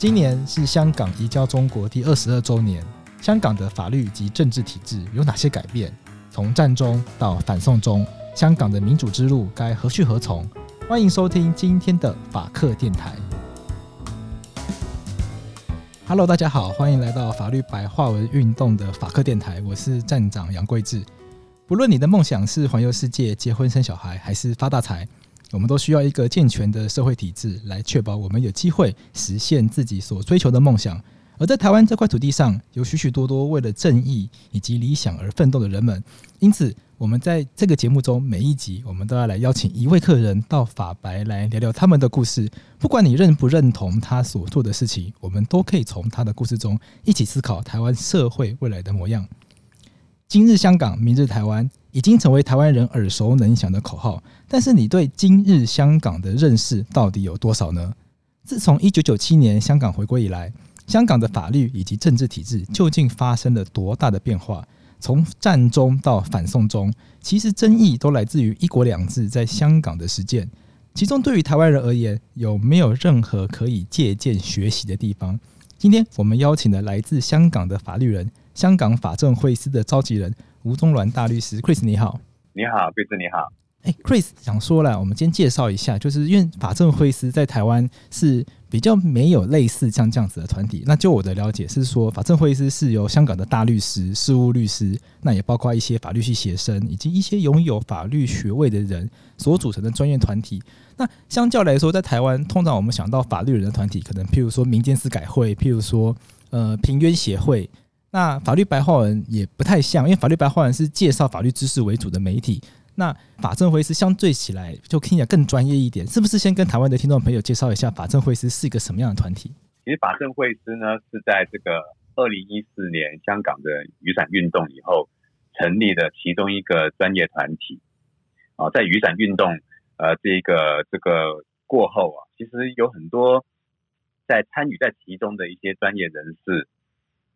今年是香港移交中国第二十二周年，香港的法律及政治体制有哪些改变？从战中到反送中，香港的民主之路该何去何从？欢迎收听今天的法客电台。Hello，大家好，欢迎来到法律白话文运动的法客电台，我是站长杨贵智。不论你的梦想是环游世界、结婚生小孩，还是发大财，我们都需要一个健全的社会体制来确保我们有机会实现自己所追求的梦想。而在台湾这块土地上，有许许多多为了正义以及理想而奋斗的人们。因此，我们在这个节目中每一集，我们都要来邀请一位客人到法白来聊聊他们的故事。不管你认不认同他所做的事情，我们都可以从他的故事中一起思考台湾社会未来的模样。今日香港，明日台湾，已经成为台湾人耳熟能详的口号。但是，你对今日香港的认识到底有多少呢？自从一九九七年香港回归以来，香港的法律以及政治体制究竟发生了多大的变化？从战中到反送中，其实争议都来自于“一国两制”在香港的实践。其中，对于台湾人而言，有没有任何可以借鉴学习的地方？今天我们邀请了来自香港的法律人。香港法政会司的召集人吴宗銮大律师，Chris 你好，你好，，Chris，你好。哎，Chris 想说了，我们先介绍一下，就是因为法政会师在台湾是比较没有类似像这样子的团体。那就我的了解是说，法政会师是由香港的大律师、事务律师，那也包括一些法律系学生以及一些拥有法律学位的人所组成的专业团体。那相较来说，在台湾通常我们想到法律人的团体，可能譬如说民间司改会，譬如说呃平冤协会。那法律白话文也不太像，因为法律白话文是介绍法律知识为主的媒体。那法政会师相对起来就听起来更专业一点，是不是？先跟台湾的听众朋友介绍一下法政会师是一个什么样的团体？其实法政会师呢是在这个二零一四年香港的雨伞运动以后成立的其中一个专业团体。啊，在雨伞运动呃这个这个过后啊，其实有很多在参与在其中的一些专业人士。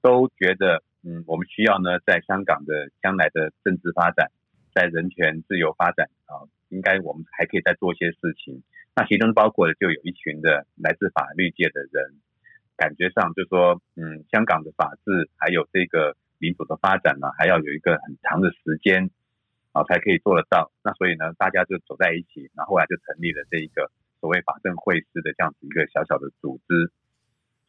都觉得，嗯，我们需要呢，在香港的将来的政治发展，在人权自由发展啊，应该我们还可以再做一些事情。那其中包括的就有一群的来自法律界的人，感觉上就说，嗯，香港的法治还有这个民主的发展呢，还要有一个很长的时间啊，才可以做得到。那所以呢，大家就走在一起，然后后来就成立了这一个所谓法政会师的这样子一个小小的组织。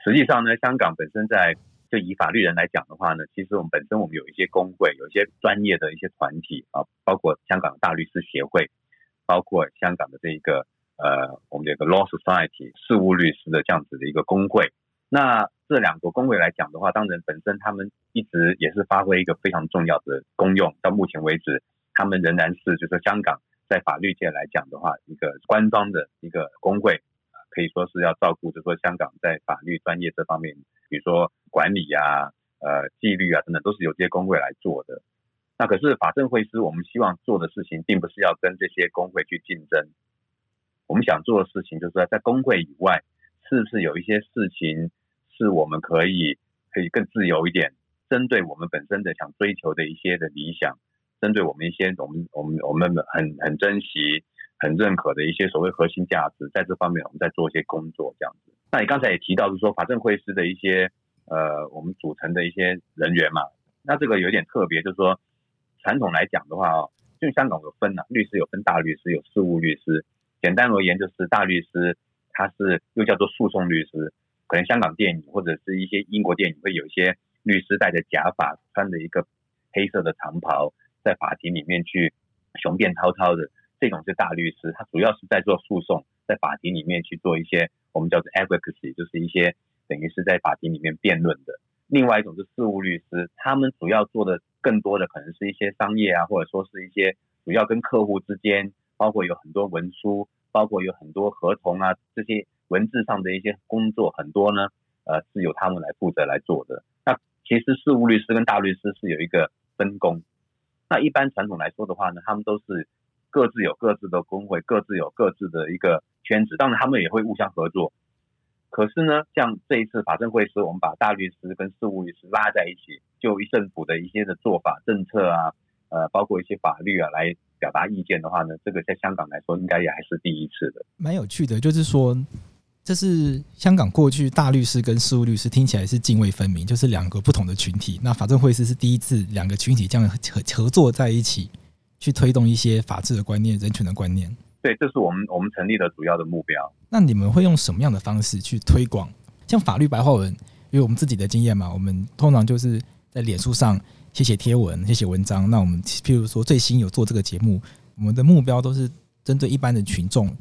实际上呢，香港本身在就以法律人来讲的话呢，其实我们本身我们有一些工会，有一些专业的一些团体啊，包括香港大律师协会，包括香港的这一个呃，我们这个 Law Society 事务律师的这样子的一个工会。那这两个工会来讲的话，当然本身他们一直也是发挥一个非常重要的功用。到目前为止，他们仍然是就是香港在法律界来讲的话，一个官方的一个工会。可以说是要照顾，就是说香港在法律专业这方面，比如说管理啊、呃纪律啊等等，都是由这些工会来做的。那可是法政会司，我们希望做的事情，并不是要跟这些工会去竞争。我们想做的事情，就是说在工会以外，是不是有一些事情是我们可以可以更自由一点，针对我们本身的想追求的一些的理想，针对我们一些我们我们我们很很珍惜。很认可的一些所谓核心价值，在这方面我们在做一些工作，这样子。那你刚才也提到，是说法政会师的一些呃，我们组成的一些人员嘛。那这个有点特别，就是说传统来讲的话哦，就香港有分啊，律师有分大律师，有事务律师。简单而言，就是大律师他是又叫做诉讼律师。可能香港电影或者是一些英国电影会有一些律师戴着假发，穿着一个黑色的长袍，在法庭里面去雄辩滔滔的。这种是大律师，他主要是在做诉讼，在法庭里面去做一些我们叫做 advocacy，就是一些等于是在法庭里面辩论的。另外一种是事务律师，他们主要做的更多的可能是一些商业啊，或者说是一些主要跟客户之间，包括有很多文书，包括有很多合同啊，这些文字上的一些工作很多呢，呃，是由他们来负责来做的。那其实事务律师跟大律师是有一个分工。那一般传统来说的话呢，他们都是。各自有各自的工会，各自有各自的一个圈子，当然他们也会互相合作。可是呢，像这一次法政会师，我们把大律师跟事务律师拉在一起，就一政府的一些的做法、政策啊，呃，包括一些法律啊，来表达意见的话呢，这个在香港来说，应该也还是第一次的。蛮有趣的，就是说，这是香港过去大律师跟事务律师听起来是泾渭分明，就是两个不同的群体。那法政会师是第一次两个群体这样合合作在一起，去推动一些法治的观念、人权的观念。对，这是我们我们成立的主要的目标。那你们会用什么样的方式去推广？像法律白话文，因为我们自己的经验嘛，我们通常就是在脸书上写写贴文、写写文章。那我们譬如说最新有做这个节目，我们的目标都是针对一般的群众。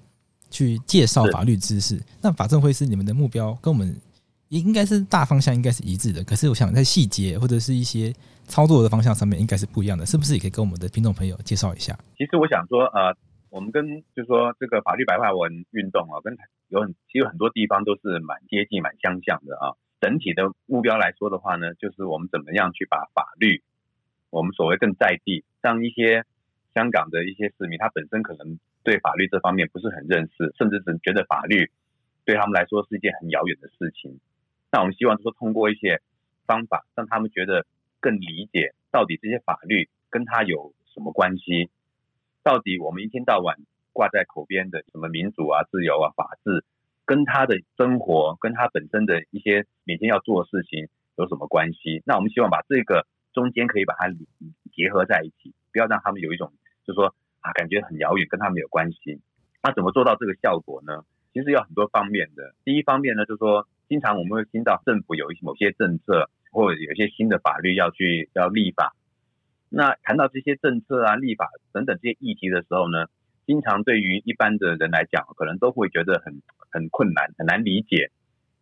去介绍法律知识，那法政会是你们的目标，跟我们应该是大方向应该是一致的。可是我想在细节或者是一些操作的方向上面，应该是不一样的，是不是？也可以跟我们的听众朋友介绍一下。其实我想说，呃，我们跟就是说这个法律白话文运动啊，跟有很其实很多地方都是蛮接近、蛮相像的啊。整体的目标来说的话呢，就是我们怎么样去把法律，我们所谓更在地，让一些香港的一些市民，他本身可能。对法律这方面不是很认识，甚至只觉得法律对他们来说是一件很遥远的事情。那我们希望说，通过一些方法，让他们觉得更理解到底这些法律跟他有什么关系。到底我们一天到晚挂在口边的什么民主啊、自由啊、法治，跟他的生活、跟他本身的一些每天要做的事情有什么关系？那我们希望把这个中间可以把它结合在一起，不要让他们有一种就是说。啊，感觉很遥远，跟他没有关系。那怎么做到这个效果呢？其实有很多方面的。第一方面呢，就是说，经常我们会听到政府有一某些政策，或者有一些新的法律要去要立法。那谈到这些政策啊、立法等等这些议题的时候呢，经常对于一般的人来讲，可能都会觉得很很困难、很难理解、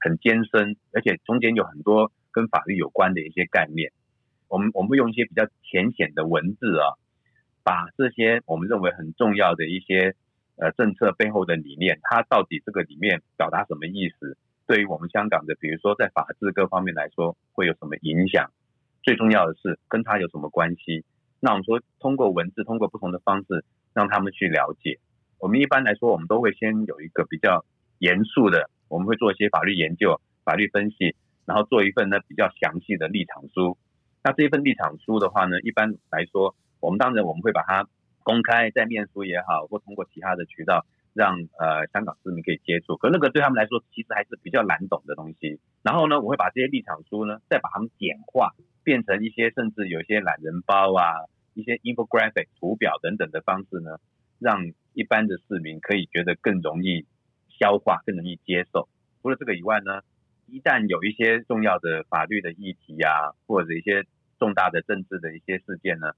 很艰深，而且中间有很多跟法律有关的一些概念。我们我们会用一些比较浅显的文字啊。把这些我们认为很重要的一些呃政策背后的理念，它到底这个里面表达什么意思？对于我们香港的，比如说在法治各方面来说，会有什么影响？最重要的是跟它有什么关系？那我们说通过文字，通过不同的方式让他们去了解。我们一般来说，我们都会先有一个比较严肃的，我们会做一些法律研究、法律分析，然后做一份呢比较详细的立场书。那这一份立场书的话呢，一般来说。我们当然我们会把它公开在面书也好，或通过其他的渠道让呃香港市民可以接触。可那个对他们来说其实还是比较难懂的东西。然后呢，我会把这些立场书呢再把它们简化，变成一些甚至有一些懒人包啊、一些 infographic 图表等等的方式呢，让一般的市民可以觉得更容易消化、更容易接受。除了这个以外呢，一旦有一些重要的法律的议题啊，或者一些重大的政治的一些事件呢。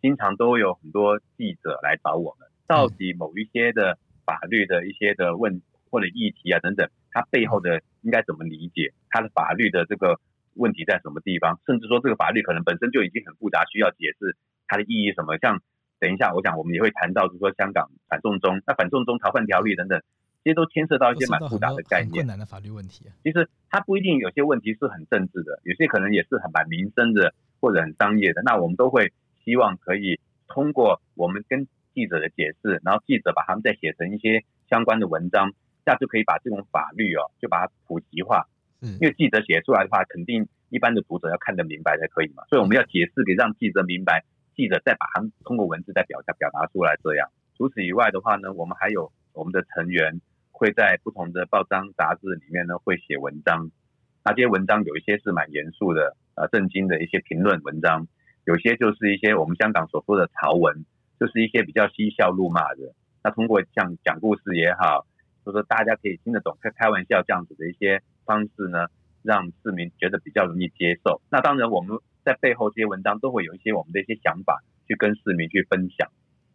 经常都有很多记者来找我们，到底某一些的法律的一些的问或者议题啊等等，它背后的应该怎么理解？它的法律的这个问题在什么地方？甚至说这个法律可能本身就已经很复杂，需要解释它的意义什么？像等一下，我想我们也会谈到，就是说香港反送中、那反送中逃犯条例等等，这些都牵涉到一些蛮复杂的概念、困难的法律问题。啊其实它不一定有些问题是很政治的，有些可能也是很蛮民生的或者很商业的。那我们都会。希望可以通过我们跟记者的解释，然后记者把他们再写成一些相关的文章，这样就可以把这种法律哦，就把它普及化。嗯，因为记者写出来的话，肯定一般的读者要看得明白才可以嘛，所以我们要解释给让记者明白，记者再把他们通过文字再表达表达出来。这样，除此以外的话呢，我们还有我们的成员会在不同的报章杂志里面呢会写文章，那这些文章有一些是蛮严肃的，呃，正经的一些评论文章。有些就是一些我们香港所说的潮文，就是一些比较嬉笑怒骂的。那通过像讲故事也好，就说大家可以听得懂、开开玩笑这样子的一些方式呢，让市民觉得比较容易接受。那当然我们在背后这些文章都会有一些我们的一些想法去跟市民去分享。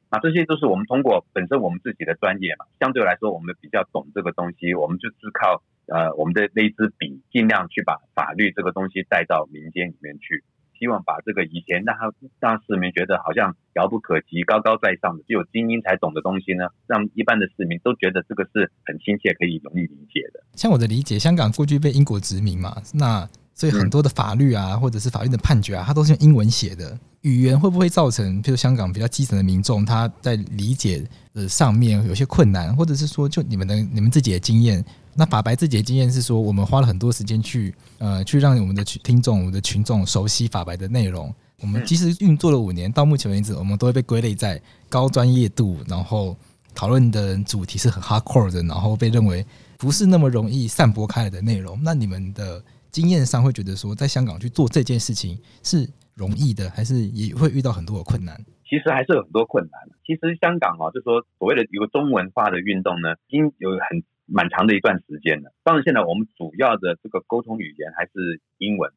那这些都是我们通过本身我们自己的专业嘛，相对来说我们比较懂这个东西，我们就是靠呃我们的那支笔，尽量去把法律这个东西带到民间里面去。希望把这个以前让他让市民觉得好像遥不可及、高高在上的，只有精英才懂的东西呢，让一般的市民都觉得这个是很亲切、可以容易理解的。像我的理解，香港过去被英国殖民嘛，那所以很多的法律啊，或者是法律的判决啊，它都是用英文写的。语言会不会造成，譬如香港比较基层的民众他在理解的上面有些困难，或者是说，就你们的你们自己的经验？那法白自己的经验是说，我们花了很多时间去呃，去让我们的听众、我们的群众熟悉法白的内容。我们其实运作了五年，到目前为止，我们都会被归类在高专业度，然后讨论的主题是很 hardcore 的，然后被认为不是那么容易散播开来的内容。那你们的经验上会觉得说，在香港去做这件事情是容易的，还是也会遇到很多的困难？其实还是有很多困难。其实香港啊，就说所谓的有个中文化的运动呢，已经有很蛮长的一段时间了。当然，现在我们主要的这个沟通语言还是英文。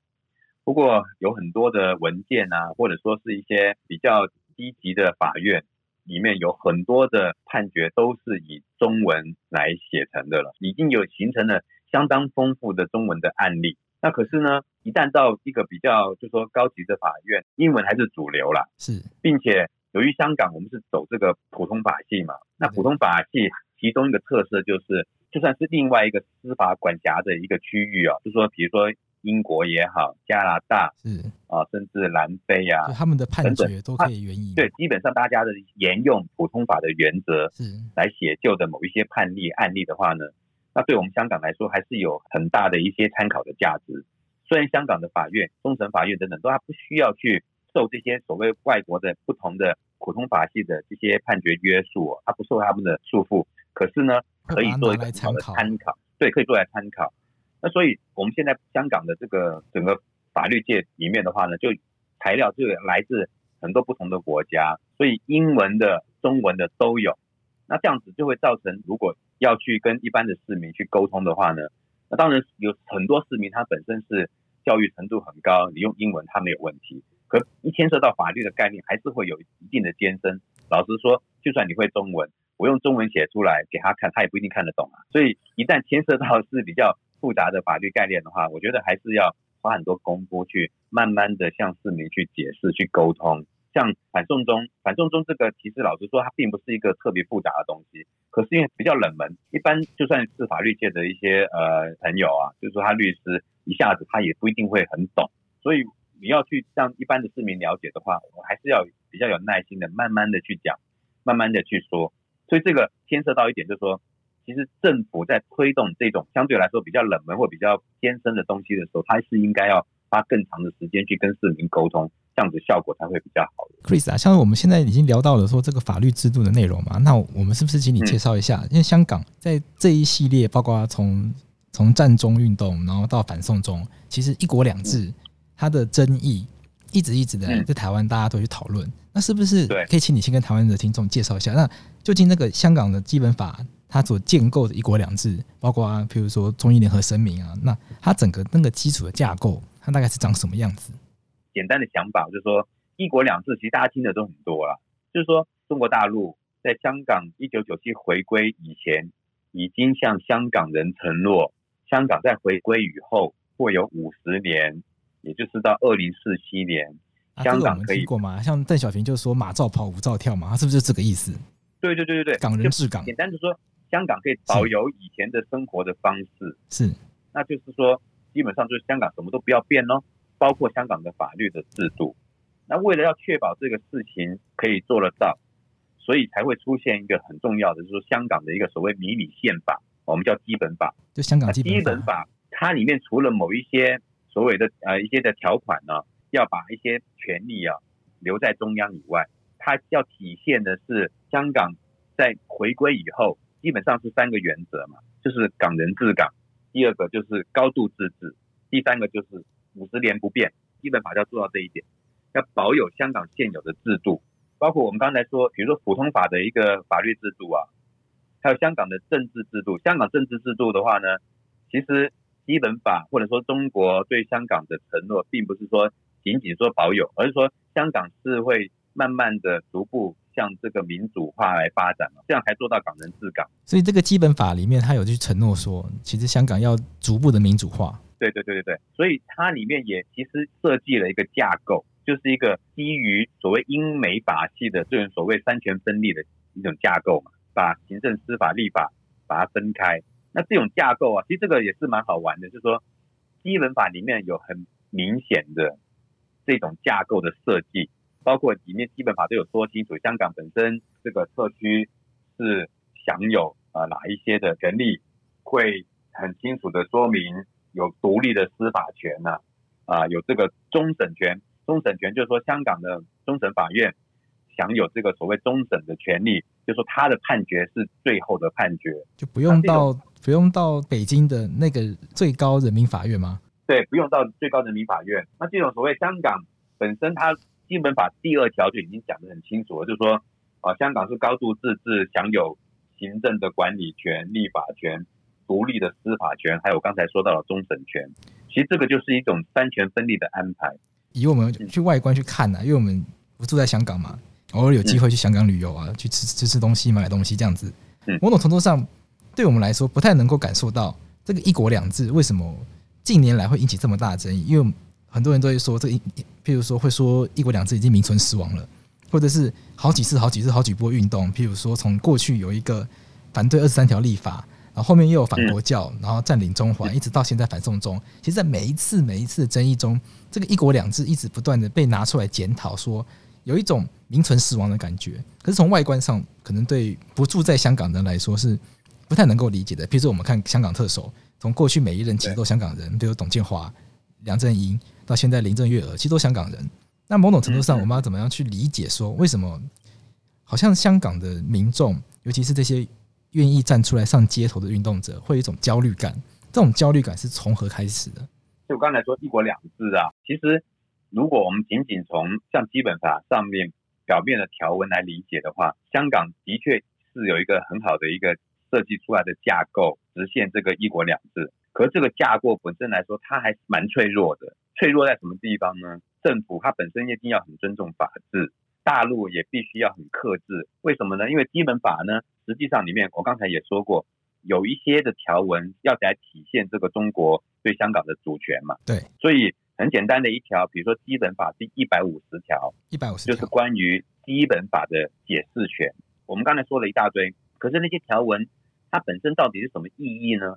不过有很多的文件啊，或者说是一些比较低级的法院里面有很多的判决都是以中文来写成的了，已经有形成了相当丰富的中文的案例。那可是呢，一旦到一个比较就说高级的法院，英文还是主流啦。是，并且由于香港我们是走这个普通法系嘛，那普通法系其中一个特色就是，就算是另外一个司法管辖的一个区域啊，就说比如说。英国也好，加拿大是啊，甚至南非啊，他们的判决都可以援引。对，基本上大家的沿用普通法的原则是来写就的某一些判例案例的话呢，那对我们香港来说还是有很大的一些参考的价值。虽然香港的法院、终审法院等等都还不需要去受这些所谓外国的不同的普通法系的这些判决约束，它不受他们的束缚，可是呢，可以做一个参考。对，可以做来参考。那所以，我们现在香港的这个整个法律界里面的话呢，就材料就来自很多不同的国家，所以英文的、中文的都有。那这样子就会造成，如果要去跟一般的市民去沟通的话呢，那当然有很多市民他本身是教育程度很高，你用英文他没有问题。可一牵涉到法律的概念，还是会有一定的艰深。老实说，就算你会中文，我用中文写出来给他看，他也不一定看得懂啊。所以一旦牵涉到是比较复杂的法律概念的话，我觉得还是要花很多功夫去慢慢的向市民去解释、去沟通。像反送中，反送中这个其实老实说，它并不是一个特别复杂的东西。可是因为比较冷门，一般就算是法律界的一些呃朋友啊，就是说他律师一下子他也不一定会很懂。所以你要去让一般的市民了解的话，我还是要比较有耐心的，慢慢的去讲，慢慢的去说。所以这个牵涉到一点，就是说。其实政府在推动这种相对来说比较冷门或比较艰深的东西的时候，它是应该要花更长的时间去跟市民沟通，这样子效果才会比较好。Chris 啊，像我们现在已经聊到了说这个法律制度的内容嘛，那我们是不是请你介绍一下？嗯、因为香港在这一系列，包括从从占中运动，然后到反送中，其实一国两制它的争议一直一直的在台湾大家都去讨论。那是不是可以请你先跟台湾的听众介绍一下？那究竟那个香港的基本法？它所建构的一国两制，包括啊，譬如说中英联合声明啊，那它整个那个基础的架构，它大概是长什么样子？简单的想法就是说，一国两制其实大家听的都很多了，就是说中国大陆在香港一九九七回归以前，已经向香港人承诺，香港在回归以后会有五十年，也就是到二零四七年，香港可以、过吗？像邓小平就说马照跑，舞照跳嘛，他是不是就这个意思？对对对对对，港人治港，简单的说。香港可以保有以前的生活的方式，是，那就是说，基本上就是香港什么都不要变喽，包括香港的法律的制度。那为了要确保这个事情可以做得到，所以才会出现一个很重要的，就是说香港的一个所谓迷你宪法，我们叫基本法。就香港基本法，基本法它里面除了某一些所谓的呃一些的条款呢，要把一些权利啊留在中央以外，它要体现的是香港在回归以后。基本上是三个原则嘛，就是港人治港，第二个就是高度自治，第三个就是五十年不变。基本法要做到这一点，要保有香港现有的制度，包括我们刚才说，比如说普通法的一个法律制度啊，还有香港的政治制度。香港政治制度的话呢，其实基本法或者说中国对香港的承诺，并不是说仅仅说保有，而是说香港是会慢慢的逐步。向这个民主化来发展嘛，这样才做到港人治港。所以这个基本法里面，它有去承诺说，其实香港要逐步的民主化。对对对对对，所以它里面也其实设计了一个架构，就是一个基于所谓英美法系的这种所谓三权分立的一种架构嘛，把行政、司法、立法把它分开。那这种架构啊，其实这个也是蛮好玩的，就是说基本法里面有很明显的这种架构的设计。包括里面基本法都有说清楚，香港本身这个特区是享有呃哪一些的权利，会很清楚的说明有独立的司法权呐，啊有这个终审权，终审权就是说香港的终审法院享有这个所谓终审的权利，就是说他的判决是最后的判决，就不用到不用到北京的那个最高人民法院吗？对，不用到最高人民法院。那这种所谓香港本身，它基本法第二条就已经讲得很清楚了，就是说啊，香港是高度自治，享有行政的管理权、立法权、独立的司法权，还有刚才说到的终审权。其实这个就是一种三权分立的安排。以我们去外观去看呢、啊，因为我们不住在香港嘛，偶尔有机会去香港旅游啊，去吃吃吃东西、买东西这样子。某种程度上，对我们来说不太能够感受到这个一国两制为什么近年来会引起这么大的争议。因为很多人都会说，这一譬如说会说一国两制已经名存实亡了，或者是好几次、好几次、好几波运动，譬如说从过去有一个反对二十三条立法。然后后面又有反国教，然后占领中环，一直到现在反送中。其实，在每一次每一次的争议中，这个一国两制一直不断的被拿出来检讨，说有一种名存实亡的感觉。可是从外观上，可能对不住在香港的人来说是不太能够理解的。譬如说，我们看香港特首，从过去每一任其实都香港人，比如董建华、梁振英，到现在林郑月娥，其实都香港人。那某种程度上，我们要怎么样去理解说，为什么好像香港的民众，尤其是这些。愿意站出来上街头的运动者，会有一种焦虑感。这种焦虑感是从何开始的？就我刚才说“一国两制”啊，其实如果我们仅仅从像基本法上面表面的条文来理解的话，香港的确是有一个很好的一个设计出来的架构，实现这个“一国两制”。可是这个架构本身来说，它还是蛮脆弱的。脆弱在什么地方呢？政府它本身一定要很尊重法治。大陆也必须要很克制，为什么呢？因为基本法呢，实际上里面我刚才也说过，有一些的条文要来体现这个中国对香港的主权嘛。对，所以很简单的一条，比如说基本法第一百五十条，一百五十就是关于基本法的解释权。我们刚才说了一大堆，可是那些条文它本身到底是什么意义呢？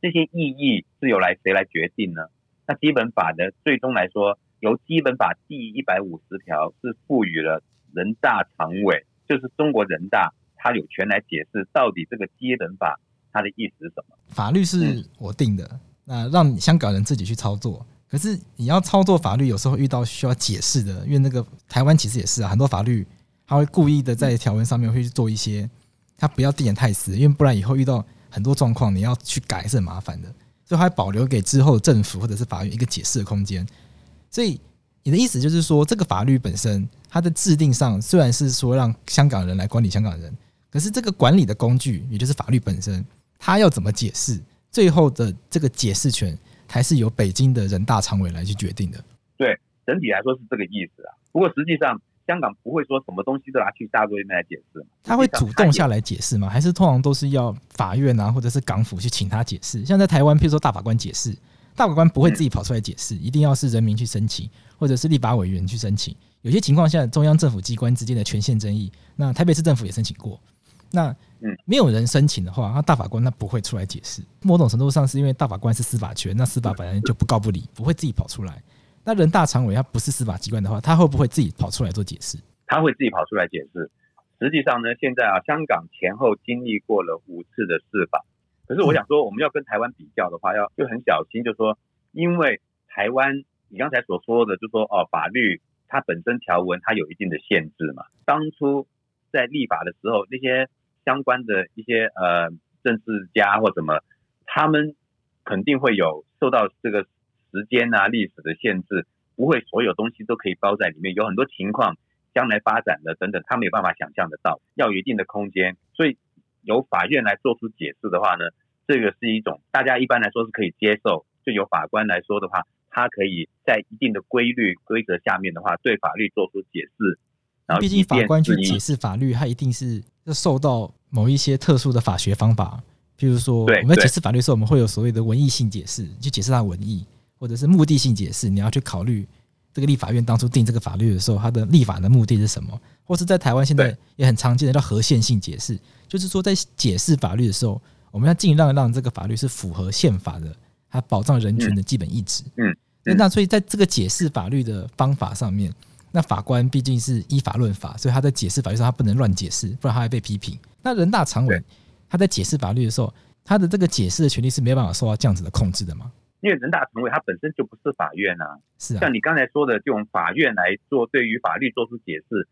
这些意义是由来谁来决定呢？那基本法的最终来说，由基本法第一百五十条是赋予了。人大常委就是中国人大，他有权来解释到底这个基本法它的意思是什么？法律是我定的，那让香港人自己去操作。可是你要操作法律，有时候遇到需要解释的，因为那个台湾其实也是啊，很多法律他会故意的在条文上面会去做一些，他不要定得太死，因为不然以后遇到很多状况，你要去改是很麻烦的，所以还保留给之后政府或者是法院一个解释的空间。所以你的意思就是说，这个法律本身。它的制定上虽然是说让香港人来管理香港人，可是这个管理的工具，也就是法律本身，它要怎么解释，最后的这个解释权还是由北京的人大常委来去决定的。对，整体来说是这个意思啊。不过实际上，香港不会说什么东西都拿去大陆那边来解释。他会主动下来解释吗？还是通常都是要法院啊，或者是港府去请他解释？像在台湾，譬如说大法官解释，大法官不会自己跑出来解释，一定要是人民去申请，或者是立法委员去申请。有些情况下，中央政府机关之间的权限争议，那台北市政府也申请过。那没有人申请的话，那大法官那不会出来解释。某种程度上是因为大法官是司法权，那司法本来就不告不理，不会自己跑出来。那人大常委他不是司法机关的话，他会不会自己跑出来做解释？他会自己跑出来解释。实际上呢，现在啊，香港前后经历过了五次的释法。可是我想说，我们要跟台湾比较的话，要就很小心，就是说，因为台湾你刚才所说的，就是说哦，法律。它本身条文它有一定的限制嘛。当初在立法的时候，那些相关的一些呃政治家或什么，他们肯定会有受到这个时间啊、历史的限制，不会所有东西都可以包在里面。有很多情况将来发展的等等，他没有办法想象得到，要有一定的空间。所以由法院来做出解释的话呢，这个是一种大家一般来说是可以接受。就由法官来说的话。他可以在一定的规律规则下面的话，对法律做出解释。然后，毕竟法官去解释法律，他一定是要受到某一些特殊的法学方法。譬如说，我们在解释法律的时候，我们会有所谓的文艺性解释，去解释它文义，或者是目的性解释。你要去考虑这个立法院当初定这个法律的时候，它的立法的目的是什么？或是在台湾现在也很常见的叫合宪性解释，就是说在解释法律的时候，我们要尽量让这个法律是符合宪法的。它保障人权的基本意志。嗯，那、嗯、那所以在这个解释法律的方法上面，那法官毕竟是依法论法，所以他在解释法律上他不能乱解释，不然他会被批评。那人大常委他在解释法律的时候，他的这个解释的权利是没有办法受到这样子的控制的吗？因为人大常委他本身就不是法院啊，是啊，像你刚才说的，这种法院来做对于法律做出解释，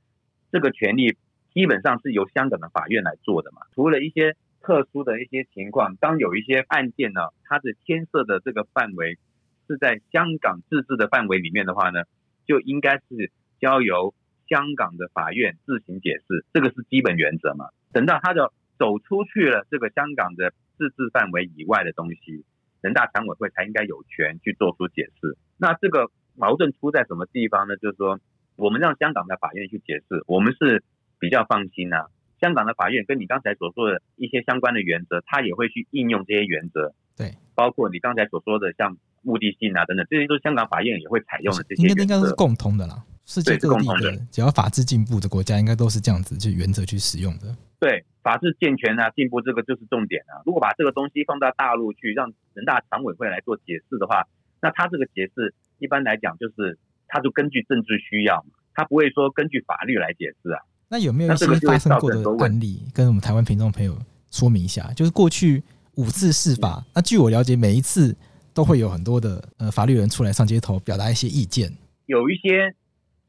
这个权利基本上是由香港的法院来做的嘛。除了一些特殊的一些情况，当有一些案件呢，它的牵涉的这个范围是在香港自治的范围里面的话呢，就应该是交由香港的法院自行解释，这个是基本原则嘛。等到它的走出去了这个香港的自治范围以外的东西，人大常委会才应该有权去做出解释。那这个矛盾出在什么地方呢？就是说，我们让香港的法院去解释，我们是比较放心啊。香港的法院跟你刚才所说的一些相关的原则，他也会去应用这些原则。对，包括你刚才所说的像目的性啊等等，这些都是香港法院也会采用的这些原则。应该应该是共通的啦。世界各地的只要法治进步的国家，应该都是这样子去原则去使用的。对，法治健全啊，进步这个就是重点啊。如果把这个东西放到大陆去，让人大常委会来做解释的话，那他这个解释一般来讲就是，他就根据政治需要嘛，他不会说根据法律来解释啊。那有没有一些发生过的案例，跟我们台湾听众朋友说明一下？就是过去五次释法，那据我了解，每一次都会有很多的呃法律人出来上街头表达一些意见，有一些。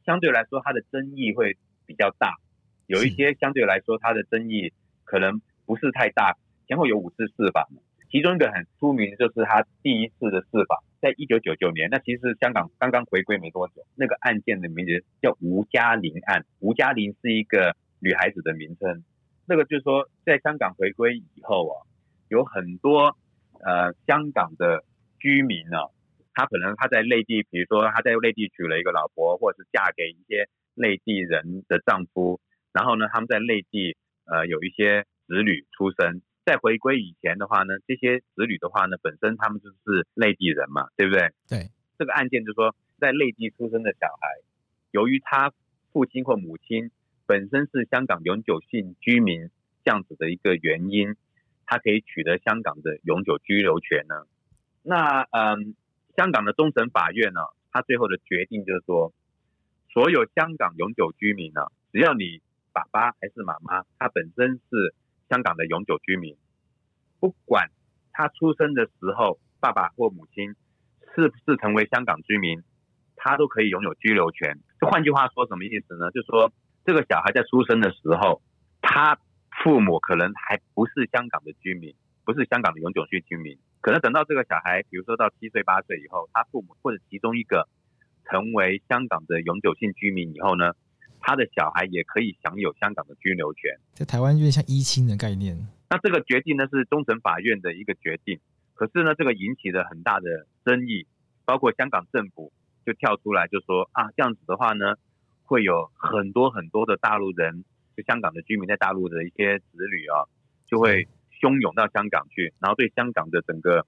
相对来说，它的争议会比较大，有一些相对来说它的争议可能不是太大。前后有五次释法，其中一个很出名的就是他第一次的释法，在一九九九年。那其实香港刚刚回归没多久，那个案件的名字叫吴嘉玲案。吴嘉玲是一个女孩子的名称。那个就是说，在香港回归以后啊，有很多呃香港的居民呢、啊。他可能他在内地，比如说他在内地娶了一个老婆，或者是嫁给一些内地人的丈夫，然后呢，他们在内地呃有一些子女出生。在回归以前的话呢，这些子女的话呢，本身他们就是内地人嘛，对不对？对。这个案件就是说，在内地出生的小孩，由于他父亲或母亲本身是香港永久性居民这样子的一个原因，他可以取得香港的永久居留权呢。那嗯。香港的终审法院呢，他最后的决定就是说，所有香港永久居民呢，只要你爸爸还是妈妈，他本身是香港的永久居民，不管他出生的时候爸爸或母亲是不是成为香港居民，他都可以拥有居留权。就换句话说，什么意思呢？就是说，这个小孩在出生的时候，他父母可能还不是香港的居民，不是香港的永久性居民。可能等到这个小孩，比如说到七岁八岁以后，他父母或者其中一个成为香港的永久性居民以后呢，他的小孩也可以享有香港的居留权。在台湾有点像一亲的概念。那这个决定呢是终审法院的一个决定，可是呢这个引起了很大的争议，包括香港政府就跳出来就说啊，这样子的话呢，会有很多很多的大陆人，就香港的居民在大陆的一些子女啊，就会。汹涌到香港去，然后对香港的整个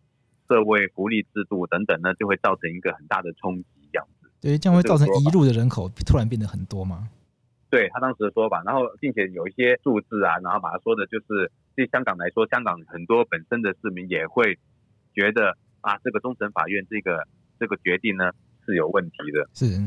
社会福利制度等等呢，就会造成一个很大的冲击，这样子。对，这样会造成一路的人口突然变得很多吗？对他当时的说法，然后并且有一些数字啊，然后把它说的就是对香港来说，香港很多本身的市民也会觉得啊，这个终审法院这个这个决定呢是有问题的。是，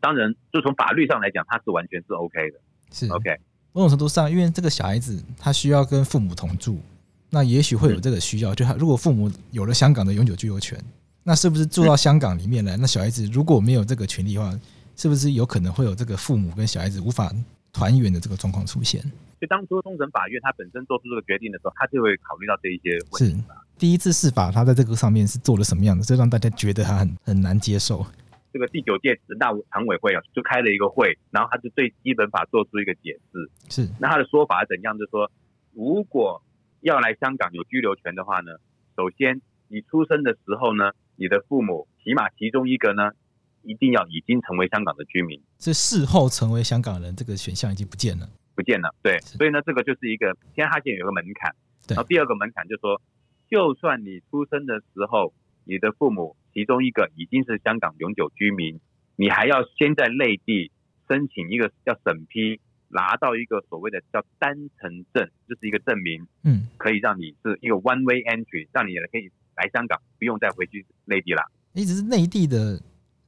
当然就从法律上来讲，它是完全是 OK 的。是 OK，某种程度上，因为这个小孩子他需要跟父母同住。那也许会有这个需要，就他如果父母有了香港的永久居留权，那是不是住到香港里面来？那小孩子如果没有这个权利的话，是不是有可能会有这个父母跟小孩子无法团圆的这个状况出现？就当初终审法院他本身做出这个决定的时候，他就会考虑到这一些问题。是第一次释法，他在这个上面是做了什么样的，这让大家觉得他很很难接受。这个第九届人大常委会啊，就开了一个会，然后他就对基本法做出一个解释。是那他的说法怎样？就是说如果要来香港有居留权的话呢，首先你出生的时候呢，你的父母起码其中一个呢，一定要已经成为香港的居民。这事后成为香港人这个选项已经不见了，不见了。对，所以呢，这个就是一个，现在它现在有个门槛。然后第二个门槛就是说，就算你出生的时候，你的父母其中一个已经是香港永久居民，你还要先在内地申请一个叫审批。拿到一个所谓的叫单程证，就是一个证明，嗯，可以让你是一个 one way entry，让你也可以来香港，不用再回去内地了。一直是内地的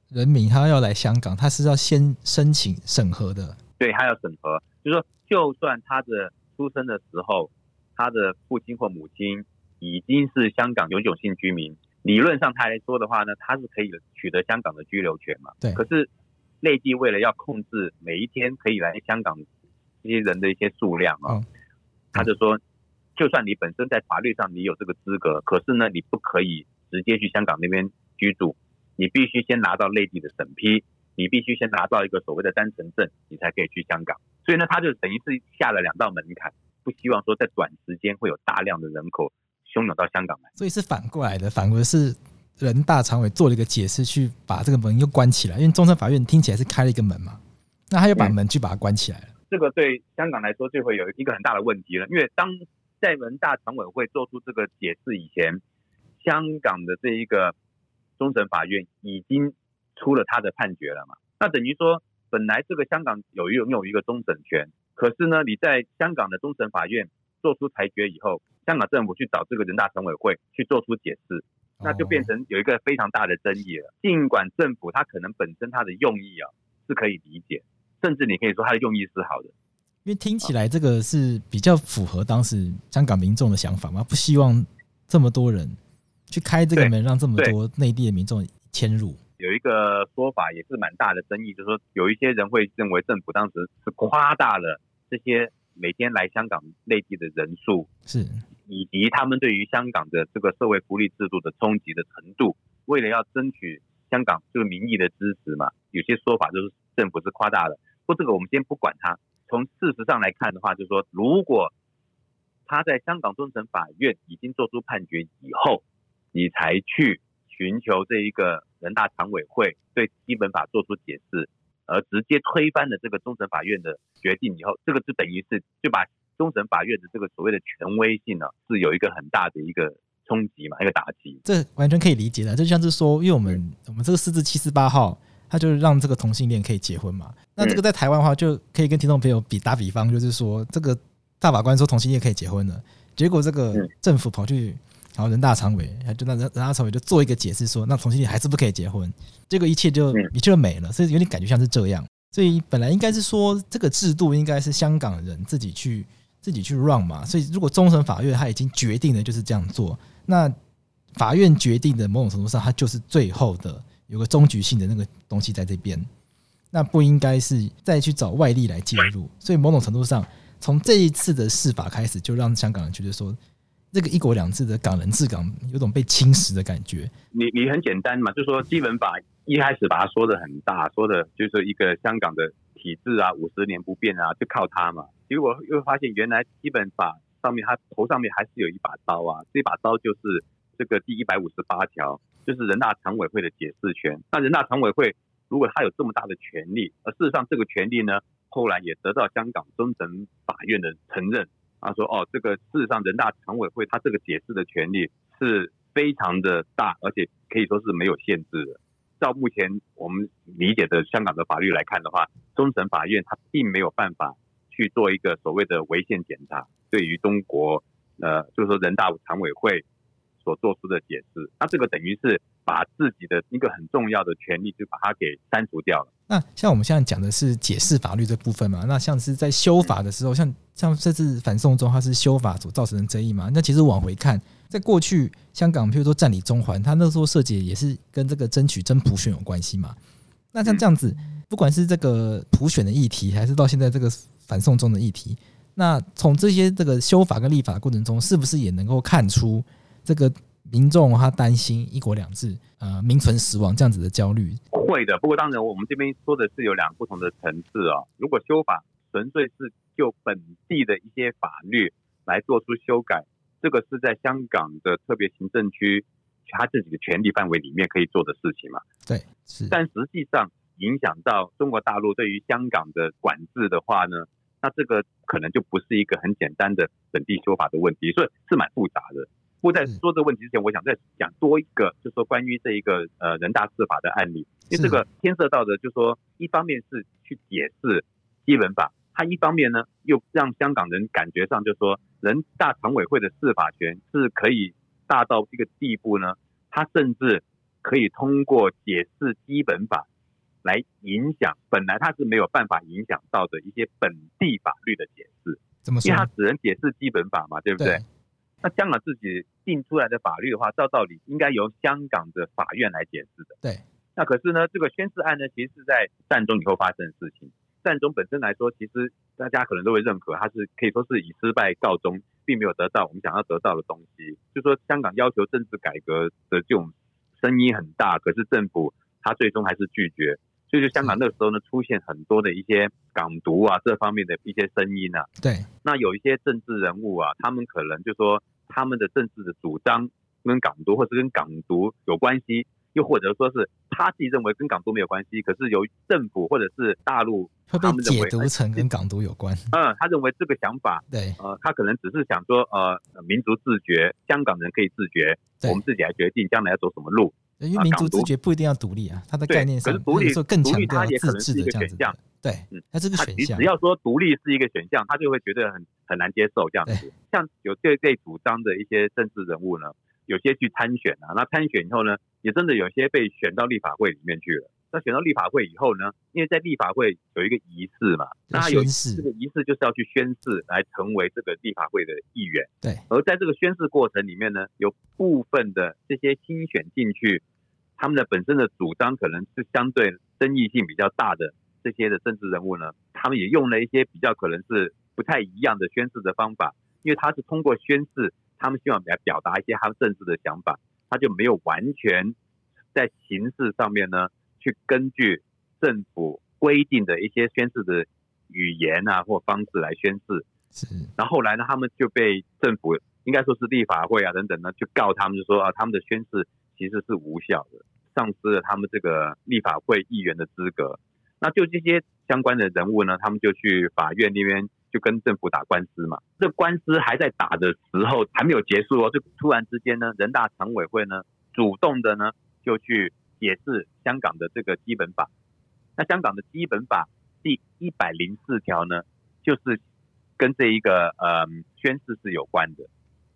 人民，他要来香港，他是要先申请审核的。对，他要审核，就是说，就算他的出生的时候，他的父亲或母亲已经是香港永久性居民，理论上他来说的话呢，他是可以取得香港的居留权嘛。对，可是。内地为了要控制每一天可以来香港这些人的一些数量啊，他就说，就算你本身在法律上你有这个资格，可是呢，你不可以直接去香港那边居住，你必须先拿到内地的审批，你必须先拿到一个所谓的单程证，你才可以去香港。所以呢，他就等于是下了两道门槛，不希望说在短时间会有大量的人口汹涌到香港来。所以是反过来的，反过来是。人大常委做了一个解释，去把这个门又关起来，因为终审法院听起来是开了一个门嘛，那他又把门去把它关起来了。这个对香港来说就会有一个很大的问题了，因为当在人大常委会做出这个解释以前，香港的这一个终审法院已经出了他的判决了嘛，那等于说本来这个香港有拥有一个终审权，可是呢，你在香港的终审法院做出裁决以后，香港政府去找这个人大常委会去做出解释。那就变成有一个非常大的争议了。尽管政府它可能本身它的用意啊是可以理解，甚至你可以说它的用意是好的，因为听起来这个是比较符合当时香港民众的想法嘛，不希望这么多人去开这个门，让这么多内地的民众迁入。有一个说法也是蛮大的争议，就是说有一些人会认为政府当时是夸大了这些每天来香港内地的人数是。以及他们对于香港的这个社会福利制度的冲击的程度，为了要争取香港这个民意的支持嘛，有些说法就是政府是夸大的。不，这个我们先不管它。从事实上来看的话，就是说，如果他在香港终审法院已经做出判决以后，你才去寻求这一个人大常委会对基本法做出解释，而直接推翻了这个终审法院的决定以后，这个就等于是就把。终审法院的这个所谓的权威性呢，是有一个很大的一个冲击嘛，一个打击。这完全可以理解的，就像是说，因为我们我们这个四至七四八号，它就是让这个同性恋可以结婚嘛。那这个在台湾的话，就可以跟听众朋友比打比方，就是说，这个大法官说同性恋可以结婚了，结果这个政府跑去，然后人大常委，就那人人大常委就做一个解释说，那同性恋还是不可以结婚，结果一切就一切就没了，所以有点感觉像是这样。所以本来应该是说，这个制度应该是香港人自己去。自己去 run 嘛，所以如果终审法院他已经决定了就是这样做，那法院决定的某种程度上，它就是最后的有个终局性的那个东西在这边，那不应该是再去找外力来介入。所以某种程度上，从这一次的释法开始，就让香港人觉得说，这个一国两制的港人治港有种被侵蚀的感觉。你你很简单嘛，就说基本法一开始把它说的很大，说的就是一个香港的体制啊，五十年不变啊，就靠它嘛。结果又发现，原来基本法上面它头上面还是有一把刀啊！这把刀就是这个第一百五十八条，就是人大常委会的解释权。那人大常委会如果他有这么大的权力，而事实上这个权力呢，后来也得到香港终审法院的承认。他说：“哦，这个事实上人大常委会他这个解释的权利是非常的大，而且可以说是没有限制的。照目前我们理解的香港的法律来看的话，终审法院他并没有办法。”去做一个所谓的违宪检查，对于中国，呃，就是说人大常委会所做出的解释，那这个等于是把自己的一个很重要的权利就把它给删除掉了。那像我们现在讲的是解释法律这部分嘛，那像是在修法的时候，像像这次反送中，它是修法所造成的争议嘛？那其实往回看，在过去香港，譬如说占领中环，它那时候设计也是跟这个争取真普选有关系嘛？那像这样子，不管是这个普选的议题，还是到现在这个。反送中的议题，那从这些这个修法跟立法的过程中，是不是也能够看出这个民众他担心一国两制呃名存实亡这样子的焦虑？会的，不过当然我们这边说的是有两个不同的层次哦。如果修法纯粹是就本地的一些法律来做出修改，这个是在香港的特别行政区他自己的权利范围里面可以做的事情嘛？对，是。但实际上影响到中国大陆对于香港的管制的话呢？那这个可能就不是一个很简单的本地修法的问题，所以是蛮复杂的。不过在说这个问题之前，我想再讲多一个，就是说关于这一个呃人大释法的案例，因为这个牵涉到的，就是说一方面是去解释基本法，它一方面呢又让香港人感觉上就是说人大常委会的释法权是可以大到一个地步呢，它甚至可以通过解释基本法。来影响本来它是没有办法影响到的一些本地法律的解释，怎么说？因为它只能解释基本法嘛，对不对？对。那香港自己定出来的法律的话，照道理应该由香港的法院来解释的。对。那可是呢，这个宣誓案呢，其实是在战中以后发生的事情。战中本身来说，其实大家可能都会认可，它是可以说是以失败告终，并没有得到我们想要得到的东西。就说香港要求政治改革的这种声音很大，可是政府他最终还是拒绝。所以，就香港那个时候呢，出现很多的一些港独啊这方面的一些声音啊。对。那有一些政治人物啊，他们可能就说他们的政治的主张跟港独，或是跟港独有关系。又或者说是他自己认为跟港独没有关系，可是由于政府或者是大陆会被解读成跟港独有关。嗯，他认为这个想法，对，呃，他可能只是想说，呃，民族自觉，香港人可以自觉，我们自己来决定将来要走什么路。因为民族自觉不一定要独立啊，他的概念上，可是独立更强调自治的一个选项。对，嗯，它这个选项，只要说独立是一个选项，他就会觉得很很难接受这样子。像有这类主张的一些政治人物呢。有些去参选啊，那参选以后呢，也真的有些被选到立法会里面去了。那选到立法会以后呢，因为在立法会有一个仪式嘛，那有这个仪式就是要去宣誓来成为这个立法会的议员。对。而在这个宣誓过程里面呢，有部分的这些新选进去，他们的本身的主张可能是相对争议性比较大的这些的政治人物呢，他们也用了一些比较可能是不太一样的宣誓的方法，因为他是通过宣誓。他们希望来表达一些他们政治的想法，他就没有完全在形式上面呢，去根据政府规定的一些宣誓的语言啊或方式来宣誓。是。然后后来呢，他们就被政府应该说是立法会啊等等呢，就告他们就说啊，他们的宣誓其实是无效的，丧失了他们这个立法会议员的资格。那就这些相关的人物呢，他们就去法院那边。就跟政府打官司嘛，这官司还在打的时候还没有结束哦，就突然之间呢，人大常委会呢主动的呢就去解释香港的这个基本法。那香港的基本法第一百零四条呢，就是跟这一个呃宣誓是有关的。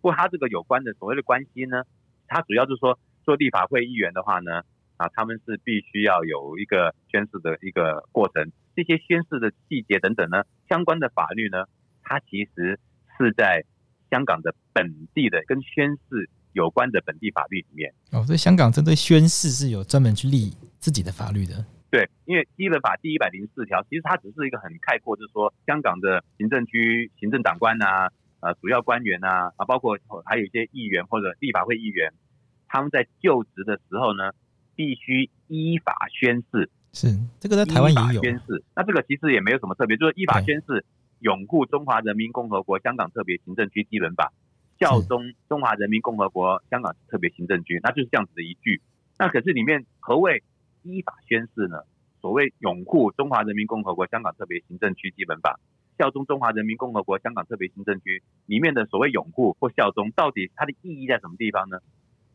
不过他这个有关的所谓的关系呢，他主要就是说做立法会议员的话呢，啊他们是必须要有一个宣誓的一个过程。这些宣誓的细节等等呢，相关的法律呢，它其实是在香港的本地的跟宣誓有关的本地法律里面。哦，所以香港针对宣誓是有专门去立自己的法律的。对，因为基本法第一百零四条，其实它只是一个很概括，就是说香港的行政区行政长官啊，呃，主要官员啊，啊，包括还有一些议员或者立法会议员，他们在就职的时候呢，必须依法宣誓。是这个在台湾也有宣誓，那这个其实也没有什么特别，就是依法宣誓，拥护中华人民共和国香港特别行政区基本法，效忠中华人民共和国香港特别行政区，那就是这样子的一句。那可是里面何谓依法宣誓呢？所谓拥护中华人民共和国香港特别行政区基本法，效忠中华人民共和国香港特别行政区里面的所谓拥护或效忠，到底它的意义在什么地方呢？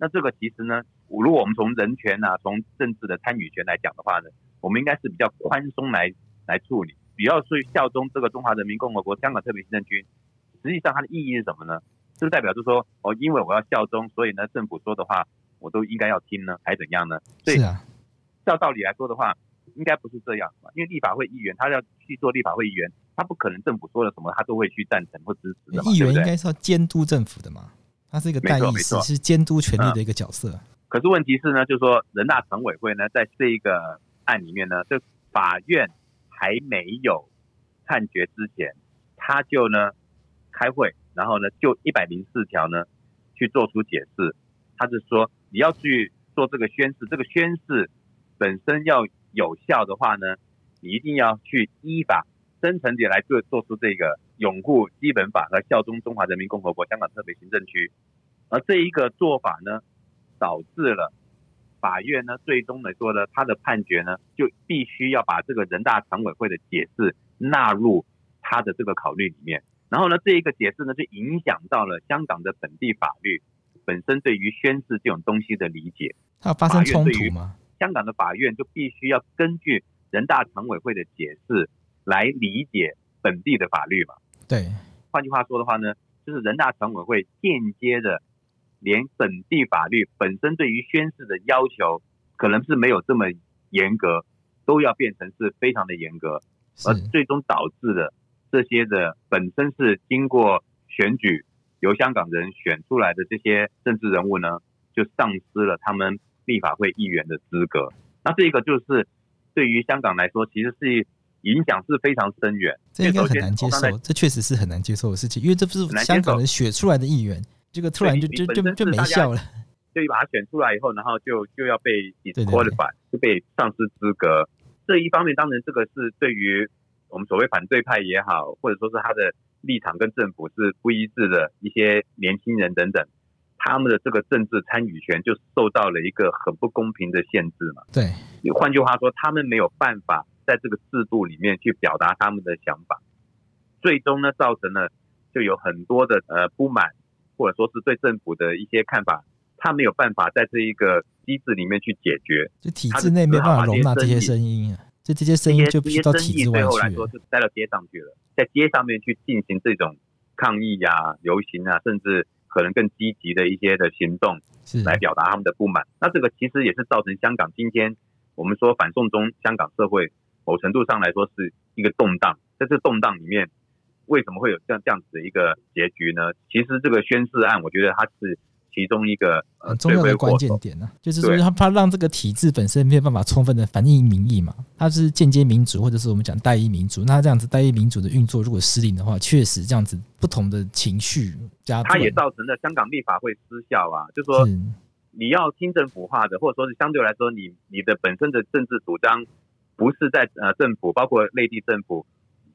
那这个其实呢，如果我们从人权啊，从政治的参与权来讲的话呢？我们应该是比较宽松来来处理，比较是效忠这个中华人民共和国香港特别行政区。实际上它的意义是什么呢？是不是代表就是说，哦，因为我要效忠，所以呢，政府说的话我都应该要听呢，还是怎样呢？所以，照道理来说的话，应该不是这样，因为立法会议员他要去做立法会议员，他不可能政府说了什么他都会去赞成或支持的。议员应该是要监督政府的嘛，他是一个代议士，是监督权力的一个角色。可是问题是呢，就是说人大常委会呢，在这一个。案里面呢，这法院还没有判决之前，他就呢开会，然后呢就一百零四条呢去做出解释。他是说，你要去做这个宣誓，这个宣誓本身要有效的话呢，你一定要去依法真诚地来做做出这个拥护基本法和效忠中华人民共和国香港特别行政区。而这一个做法呢，导致了。法院呢，最终来说呢，他的判决呢，就必须要把这个人大常委会的解释纳入他的这个考虑里面。然后呢，这一个解释呢，就影响到了香港的本地法律本身对于宣誓这种东西的理解。它发生冲突吗？香港的法院就必须要根据人大常委会的解释来理解本地的法律嘛？对。换句话说的话呢，就是人大常委会间接的。连本地法律本身对于宣誓的要求，可能是没有这么严格，都要变成是非常的严格，而最终导致的这些的本身是经过选举由香港人选出来的这些政治人物呢，就丧失了他们立法会议员的资格。那这个就是对于香港来说，其实是影响是非常深远。这应该很难接受，这确实是很难接受的事情，因为这不是香港人选出来的议员，这个突然就就就就没效了。就把他选出来以后，然后就就要被 disqualify，就被丧失资格。这一方面，当然这个是对于我们所谓反对派也好，或者说是他的立场跟政府是不一致的一些年轻人等等，他们的这个政治参与权就受到了一个很不公平的限制嘛。对，换句话说，他们没有办法在这个制度里面去表达他们的想法，最终呢，造成了就有很多的呃不满，或者说是对政府的一些看法。他没有办法在这一个机制里面去解决，就体制内没办法容纳这些声音啊，就这些声音就必须到体制外去。最后来说是带到街上去了，在街上面去进行这种抗议啊、游行啊，甚至可能更积极的一些的行动，来表达他们的不满。那这个其实也是造成香港今天我们说反送中，香港社会某程度上来说是一个动荡。在这动荡里面，为什么会有这样这样子的一个结局呢？其实这个宣誓案，我觉得它是。其中一个呃重要的关键点呢，就是说它它让这个体制本身没有办法充分的反映民意嘛，它是间接民主或者是我们讲代议民主，那这样子代议民主的运作如果失灵的话，确实这样子不同的情绪加，它也造成了香港立法会失效啊，就是说你要听政府话的，或者说是相对来说你你的本身的政治主张不是在呃政府包括内地政府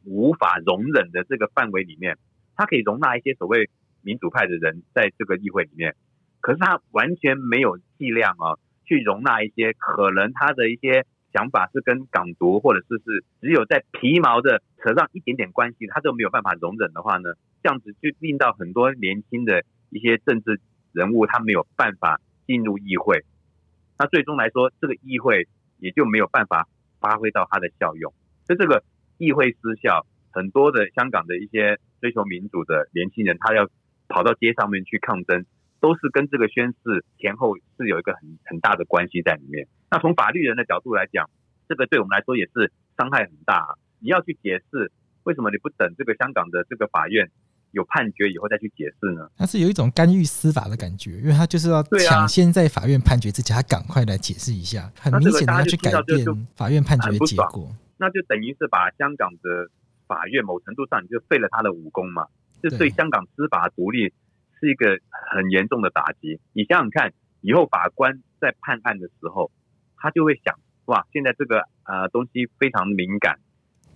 无法容忍的这个范围里面，它可以容纳一些所谓民主派的人在这个议会里面。可是他完全没有剂量啊，去容纳一些可能他的一些想法是跟港独或者是是只有在皮毛的扯上一点点关系，他都没有办法容忍的话呢，这样子就令到很多年轻的一些政治人物他没有办法进入议会，那最终来说这个议会也就没有办法发挥到它的效用，所以这个议会失效，很多的香港的一些追求民主的年轻人，他要跑到街上面去抗争。都是跟这个宣誓前后是有一个很很大的关系在里面。那从法律人的角度来讲，这个对我们来说也是伤害很大。你要去解释，为什么你不等这个香港的这个法院有判决以后再去解释呢？他是有一种干预司法的感觉，因为他就是要抢先在法院判决之前，他赶快来解释一下，很明显的要去改变法院判决的结果。那就等于是把香港的法院某程度上你就废了他的武功嘛，就对香港司法独立。是一个很严重的打击。你想想看，以后法官在判案的时候，他就会想：哇，现在这个呃东西非常敏感，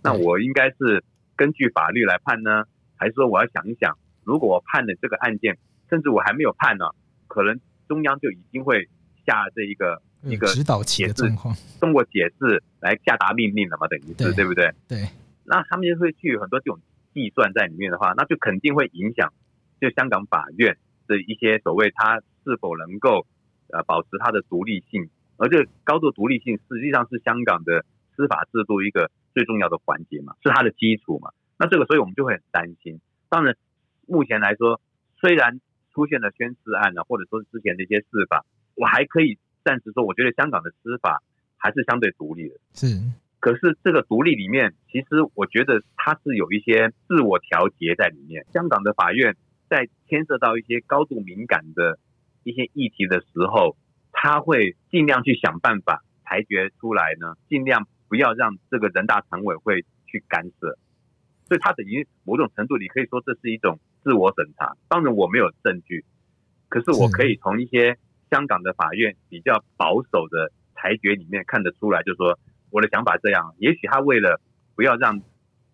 那我应该是根据法律来判呢，还是说我要想一想，如果我判了这个案件，甚至我还没有判呢，可能中央就已经会下这一个一个指导解释，通过解释来下达命令了嘛？等于是对，对不对？对。那他们就会去很多这种计算在里面的话，那就肯定会影响。就香港法院的一些所谓，它是否能够呃保持它的独立性，而这个高度独立性实际上是香港的司法制度一个最重要的环节嘛，是它的基础嘛。那这个所以我们就会很担心。当然，目前来说，虽然出现了宣誓案呢，或者说是之前的一些司法，我还可以暂时说，我觉得香港的司法还是相对独立的。是，可是这个独立里面，其实我觉得它是有一些自我调节在里面。香港的法院。在牵涉到一些高度敏感的一些议题的时候，他会尽量去想办法裁决出来呢，尽量不要让这个人大常委会去干涉。所以，他等于某种程度，你可以说这是一种自我审查。当然，我没有证据，可是我可以从一些香港的法院比较保守的裁决里面看得出来，就是说我的想法这样。也许他为了不要让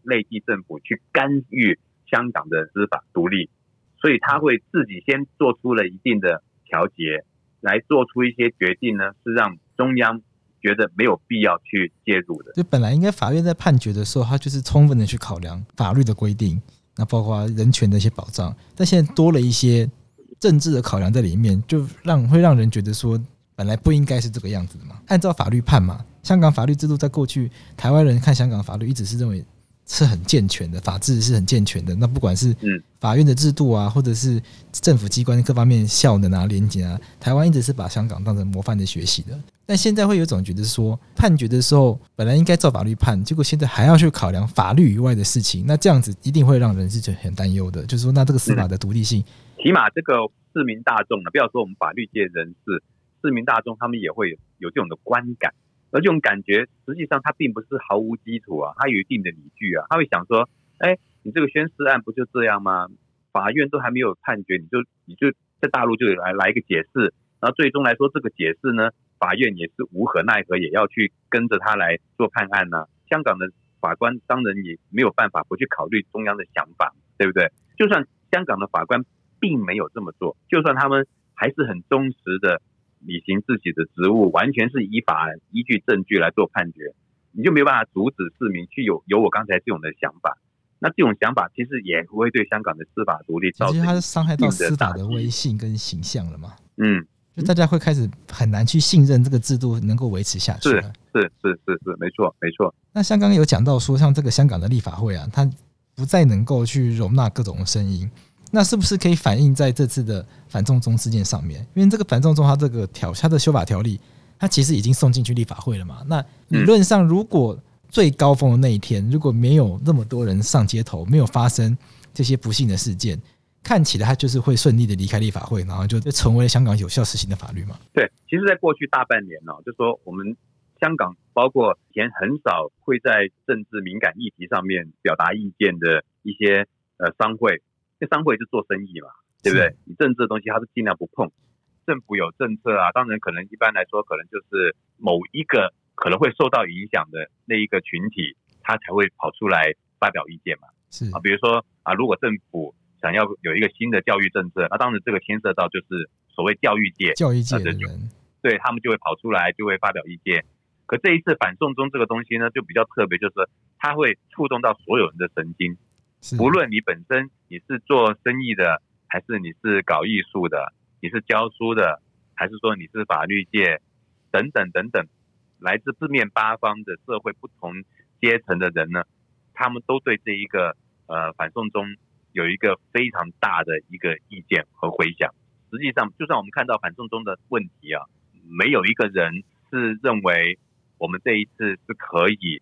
内地政府去干预香港的司法独立。所以他会自己先做出了一定的调节，来做出一些决定呢，是让中央觉得没有必要去介入的。就本来应该法院在判决的时候，他就是充分的去考量法律的规定，那包括人权的一些保障。但现在多了一些政治的考量在里面，就让会让人觉得说，本来不应该是这个样子的嘛。按照法律判嘛，香港法律制度在过去，台湾人看香港法律一直是认为。是很健全的，法治是很健全的。那不管是法院的制度啊，或者是政府机关各方面效能啊、廉洁啊，台湾一直是把香港当成模范的学习的。但现在会有一种觉得说，判决的时候本来应该照法律判，结果现在还要去考量法律以外的事情，那这样子一定会让人是很担忧的。就是说，那这个司法的独立性，起码这个市民大众呢，不要说我们法律界人士，市民大众他们也会有有这种的观感。而这种感觉实际上它并不是毫无基础啊，它有一定的理据啊。他会想说，哎，你这个宣誓案不就这样吗？法院都还没有判决，你就你就在大陆就来来一个解释，然后最终来说这个解释呢，法院也是无可奈何，也要去跟着他来做判案呢、啊。香港的法官当然也没有办法不去考虑中央的想法，对不对？就算香港的法官并没有这么做，就算他们还是很忠实的履行自己的职务，完全是依法依据证据来做判决，你就没有办法阻止市民去有有我刚才这种的想法。那这种想法其实也不会对香港的司法独立造成，其实它是伤害到司法的威信跟形象了嘛？嗯。就大家会开始很难去信任这个制度能够维持下去。是是是是是，没错没错。那像刚刚有讲到说，像这个香港的立法会啊，它不再能够去容纳各种声音，那是不是可以反映在这次的反送中事件上面？因为这个反送中它这个条它的修法条例，它其实已经送进去立法会了嘛。那理论上，如果最高峰的那一天，如果没有那么多人上街头，没有发生这些不幸的事件。看起来它就是会顺利的离开立法会，然后就就成为了香港有效实行的法律嘛？对，其实，在过去大半年呢，就说我们香港包括以前很少会在政治敏感议题上面表达意见的一些呃商会，那商会是做生意嘛，对不对？你政治的东西，他是尽量不碰。政府有政策啊，当然可能一般来说，可能就是某一个可能会受到影响的那一个群体，他才会跑出来发表意见嘛。是啊，比如说啊，如果政府想要有一个新的教育政策，那当然这个牵涉到就是所谓教育界，教育界的人，对他们就会跑出来，就会发表意见。可这一次反送中这个东西呢，就比较特别，就是它会触动到所有人的神经，不论你本身你是做生意的，还是你是搞艺术的，你是教书的，还是说你是法律界等等等等，来自四面八方的社会不同阶层的人呢，他们都对这一个呃反送中。有一个非常大的一个意见和回响。实际上，就算我们看到反送中的问题啊，没有一个人是认为我们这一次是可以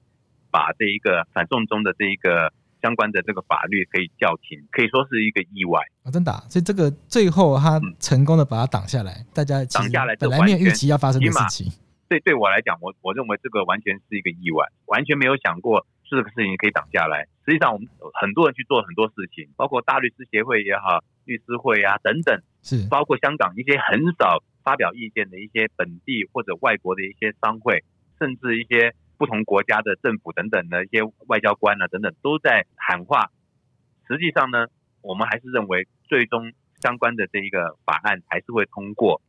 把这一个反送中的这一个相关的这个法律可以叫停，可以说是一个意外啊！真的，所以这个最后他成功的把它挡下来，大家挡下来，本来没有预期要发生的事情。对，对我来讲，我我认为这个完全是一个意外，完全没有想过。这个事情可以挡下来。实际上，我们很多人去做很多事情，包括大律师协会也好，律师会啊等等，是包括香港一些很少发表意见的一些本地或者外国的一些商会，甚至一些不同国家的政府等等的一些外交官啊等等，都在喊话。实际上呢，我们还是认为最终相关的这一个法案还是会通过。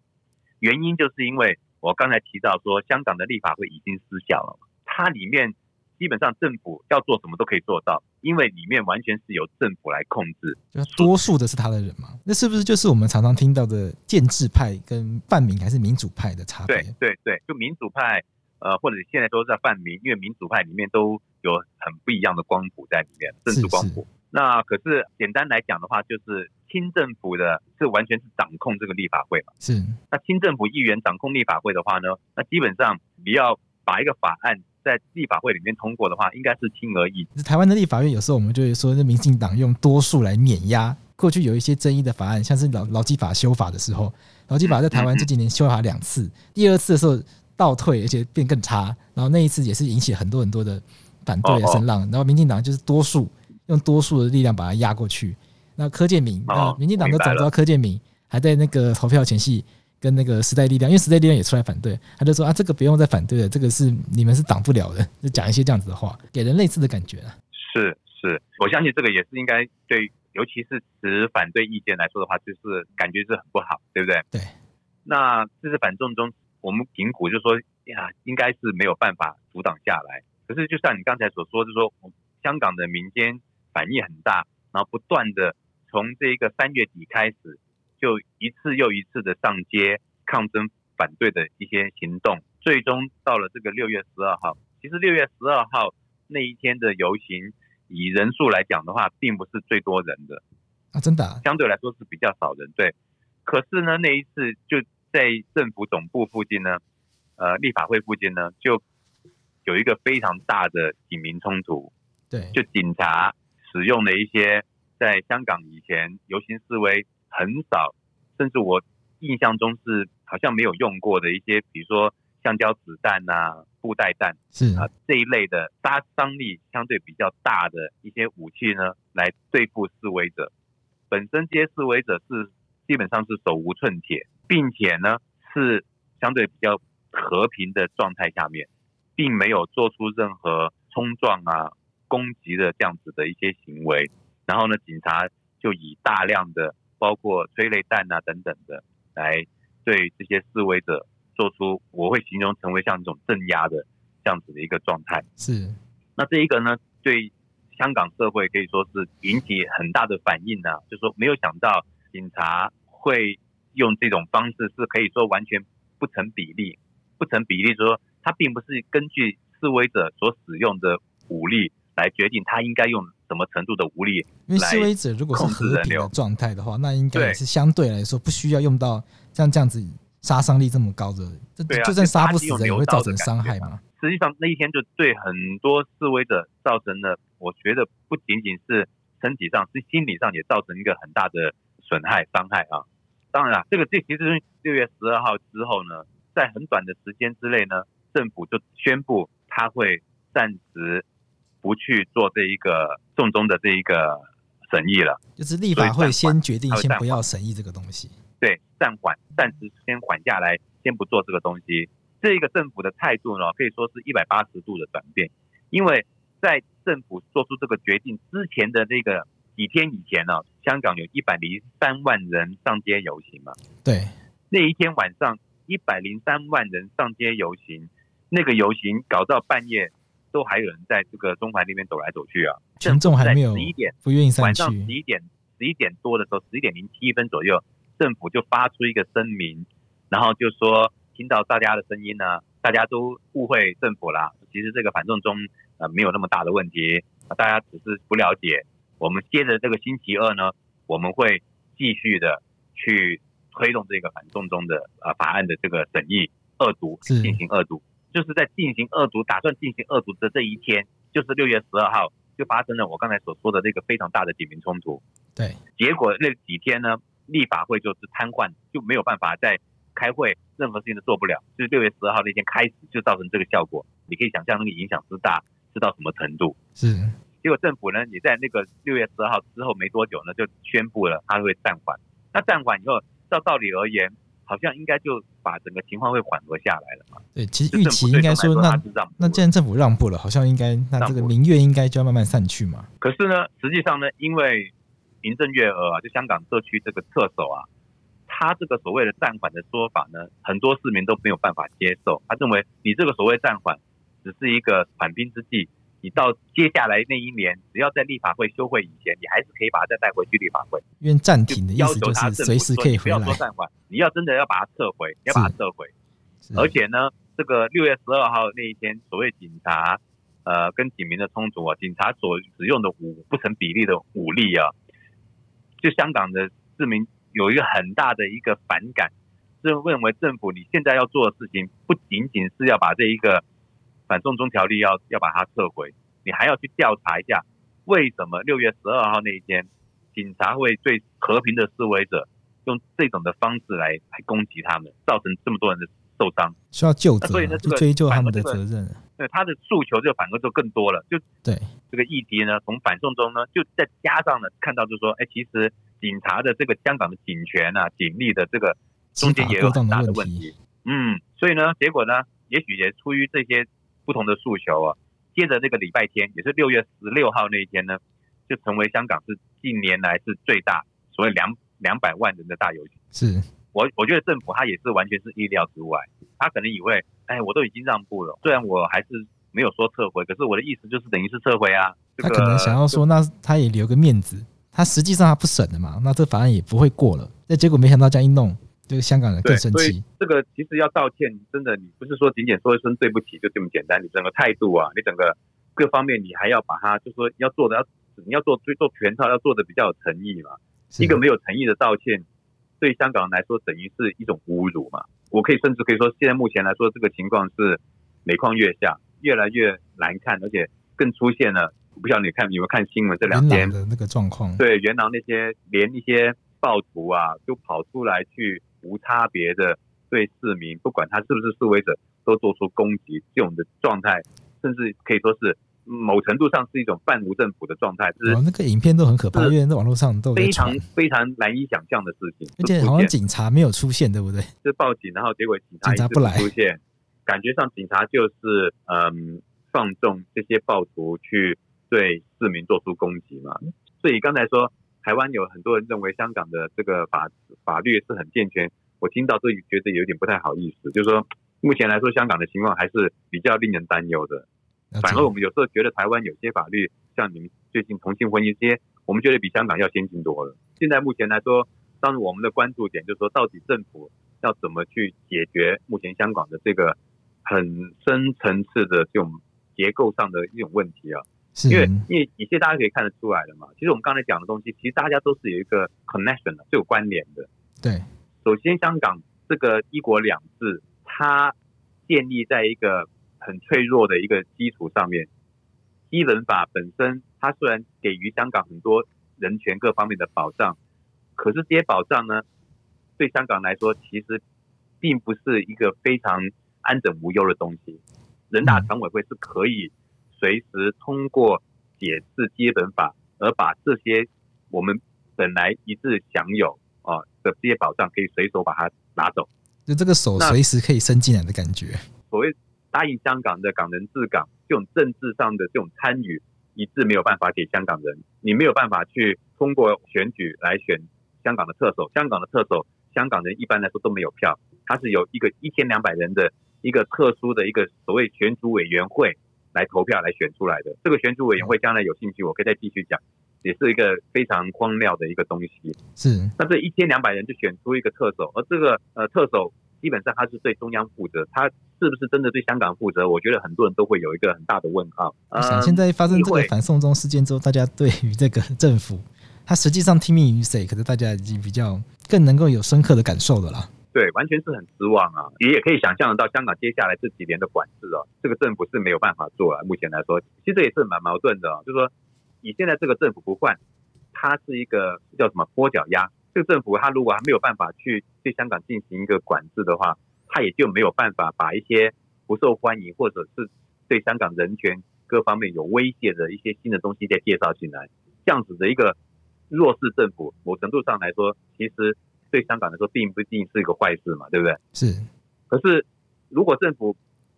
原因就是因为我刚才提到说，香港的立法会已经失效了，它里面。基本上政府要做什么都可以做到，因为里面完全是由政府来控制，多数的是他的人嘛？那是不是就是我们常常听到的建制派跟泛民还是民主派的差别？对对对，就民主派，呃，或者现在都在泛民，因为民主派里面都有很不一样的光谱在里面，政治光谱。那可是简单来讲的话，就是清政府的是完全是掌控这个立法会嘛？是。那清政府议员掌控立法会的话呢，那基本上你要把一个法案。在立法会里面通过的话，应该是轻而易举。台湾的立法院有时候我们就会说，那民进党用多数来碾压。过去有一些争议的法案，像是劳劳基法修法的时候，劳基法在台湾这几年修法两次，第二次的时候倒退，而且变更差。然后那一次也是引起很多很多的反对的声浪。然后民进党就是多数用多数的力量把它压过去。那柯建铭，那民进党的总召柯建铭还在那个投票前夕。跟那个时代力量，因为时代力量也出来反对，他就说啊，这个不用再反对了，这个是你们是挡不了的，就讲一些这样子的话，给人类似的感觉啊。是是，我相信这个也是应该对，尤其是持反对意见来说的话，就是感觉是很不好，对不对？对。那这是反送中，我们评估就说呀，应该是没有办法阻挡下来。可是就像你刚才所说，就是说香港的民间反应很大，然后不断的从这个三月底开始。就一次又一次的上街抗争反对的一些行动，最终到了这个六月十二号。其实六月十二号那一天的游行，以人数来讲的话，并不是最多人的啊，真的，相对来说是比较少人。对，可是呢，那一次就在政府总部附近呢，呃，立法会附近呢，就有一个非常大的警民冲突。对，就警察使用了一些在香港以前游行示威。很少，甚至我印象中是好像没有用过的一些，比如说橡胶子弹啊、布袋弹是啊这一类的杀伤力相对比较大的一些武器呢，来对付示威者。本身这些示威者是基本上是手无寸铁，并且呢是相对比较和平的状态下面，并没有做出任何冲撞啊、攻击的这样子的一些行为。然后呢，警察就以大量的包括催泪弹啊等等的来对这些示威者做出，我会形容成为像这种镇压的这样子的一个状态。是，那这一个呢，对香港社会可以说是引起很大的反应呢、啊，就是说没有想到警察会用这种方式，是可以说完全不成比例，不成比例，说它并不是根据示威者所使用的武力来决定他应该用。什么程度的武力？因为示威者如果是和平的状态的话，那应该也是相对来说不需要用到像这样子杀伤力这么高的。就算杀不死人，也会造成伤害嘛。实际上那一天就对很多示威者造成了，我觉得不仅仅是身体上，是心理上也造成一个很大的损害伤害啊。当然了，这个这其实六月十二号之后呢，在很短的时间之内呢，政府就宣布他会暂时。不去做这一个送中的这一个审议了，就是立法会先决定先不要审议这个东西，对，暂缓，暂时先缓下来，先不做这个东西。这一个政府的态度呢，可以说是一百八十度的转变，因为在政府做出这个决定之前的这个几天以前呢，香港有一百零三万人上街游行嘛，对，那一天晚上一百零三万人上街游行，那个游行搞到半夜。都还有人在这个中环那边走来走去啊，群众还没有十一点不愿意散去。晚上十一点十一点多的时候，十一点零七分左右，政府就发出一个声明，然后就说听到大家的声音呢，大家都误会政府啦。其实这个反送中呃没有那么大的问题，大家只是不了解。我们接着这个星期二呢，我们会继续的去推动这个反送中的呃法案的这个审议二读进行二读。就是在进行二读，打算进行二读的这一天，就是六月十二号，就发生了我刚才所说的这个非常大的警民冲突。对，结果那几天呢，立法会就是瘫痪，就没有办法再开会，任何事情都做不了。就是六月十二号那天开始，就造成这个效果。你可以想象那个影响之大，是到什么程度？是。结果政府呢，也在那个六月十二号之后没多久呢，就宣布了它会暂缓。那暂缓以后，照道理而言，好像应该就把整个情况会缓和下来了嘛？对，其实预期应该说，那那既然政府让步了，好像应该那这个民怨应该就要慢慢散去嘛。可是呢，实际上呢，因为林郑月娥啊，就香港特区这个特首啊，他这个所谓的暂缓的说法呢，很多市民都没有办法接受。他认为你这个所谓暂缓，只是一个缓兵之计。你到接下来那一年，只要在立法会休会以前，你还是可以把它再带回去立法会。因为暂停的意思就是随时可以回来。不要说暂缓，你要真的要把它撤回，要把它撤回。而且呢，这个六月十二号那一天，所谓警察呃跟警民的冲突啊，警察所使用的武不成比例的武力啊，就香港的市民有一个很大的一个反感，是认为政府你现在要做的事情，不仅仅是要把这一个。反送中条例要要把它撤回，你还要去调查一下，为什么六月十二号那一天，警察会对和平的示威者用这种的方式来来攻击他们，造成这么多人的受伤，需要救责，所以呢，这个追究他们的责任。对他的诉求就反而就更多了，就对这个议题呢，从反送中呢，就再加上呢看到就是说，哎，其实警察的这个香港的警权啊，警力的这个中间也有很大的问题。嗯，所以呢，结果呢，也许也出于这些。不同的诉求啊，接着这个礼拜天，也是六月十六号那一天呢，就成为香港是近年来是最大，所谓两两百万人的大游行。是我我觉得政府他也是完全是意料之外，他可能以为，哎，我都已经让步了，虽然我还是没有说撤回，可是我的意思就是等于是撤回啊。他可能想要说，那他也留个面子，他实际上他不审的嘛，那这法案也不会过了。那结果没想到这样一弄。这个香港人更生气。这个其实要道歉，真的，你不是说仅仅说一声对不起就这么简单。你整个态度啊，你整个各方面，你还要把它，就是说要做的要，你要做做全套，要做的比较有诚意嘛。一个没有诚意的道歉，对香港人来说等于是一种侮辱嘛。我可以甚至可以说，现在目前来说，这个情况是每况愈下，越来越难看，而且更出现了。我不晓得你看有没有看新闻这两天的那个状况？对，元朗那些连一些暴徒啊，就跑出来去。无差别的对市民，不管他是不是示威者，都做出攻击这种的状态，甚至可以说是某程度上是一种半无政府的状态。哦，那个影片都很可怕，因为在网络上都非常非常难以想象的事情。而且好像警察没有出现，对不对？就报警，然后结果警察，警察不来出现，感觉上警察就是嗯放纵这些暴徒去对市民做出攻击嘛。所以刚才说。台湾有很多人认为香港的这个法法律是很健全，我听到这里觉得有点不太好意思，就是说目前来说香港的情况还是比较令人担忧的。反而我们有时候觉得台湾有些法律，像你们最近同性婚姻这些，我们觉得比香港要先进多了。现在目前来说，当然我们的关注点就是说，到底政府要怎么去解决目前香港的这个很深层次的这种结构上的一种问题啊。因为因为一些大家可以看得出来的嘛，其实我们刚才讲的东西，其实大家都是有一个 connection 的，是有关联的。对，首先香港这个一国两制，它建立在一个很脆弱的一个基础上面。基本法本身，它虽然给予香港很多人权各方面的保障，可是这些保障呢，对香港来说，其实并不是一个非常安枕无忧的东西。人大常委会是可以。随时通过解释基本法，而把这些我们本来一致享有啊的这些保障，可以随手把它拿走。就这个手随时可以伸进来的感觉。所谓答应香港的港人治港，这种政治上的这种参与，一致没有办法给香港人。你没有办法去通过选举来选香港的特首。香港的特首，香港人一般来说都没有票。他是有一个一千两百人的一个特殊的一个所谓选举委员会。来投票来选出来的这个选举委员会，将来有兴趣，我可以再继续讲，也是一个非常荒谬的一个东西。是，那这一千两百人就选出一个特首，而这个呃特首基本上他是对中央负责，他是不是真的对香港负责？我觉得很多人都会有一个很大的问号。我想现在发生这个反送中事件之后，大家对于这个政府，他实际上听命于谁？可是大家已经比较更能够有深刻的感受的了。对，完全是很失望啊！也也可以想象得到，香港接下来这几年的管制啊，这个政府是没有办法做了。目前来说，其实也是蛮矛盾的，就是说，你现在这个政府不换，它是一个叫什么拖脚鸭。这个政府它如果还没有办法去对香港进行一个管制的话，它也就没有办法把一些不受欢迎或者是对香港人权各方面有威胁的一些新的东西再介绍进来。这样子的一个弱势政府，某程度上来说，其实。对香港来说，并不一定是一个坏事嘛，对不对？是。可是，如果政府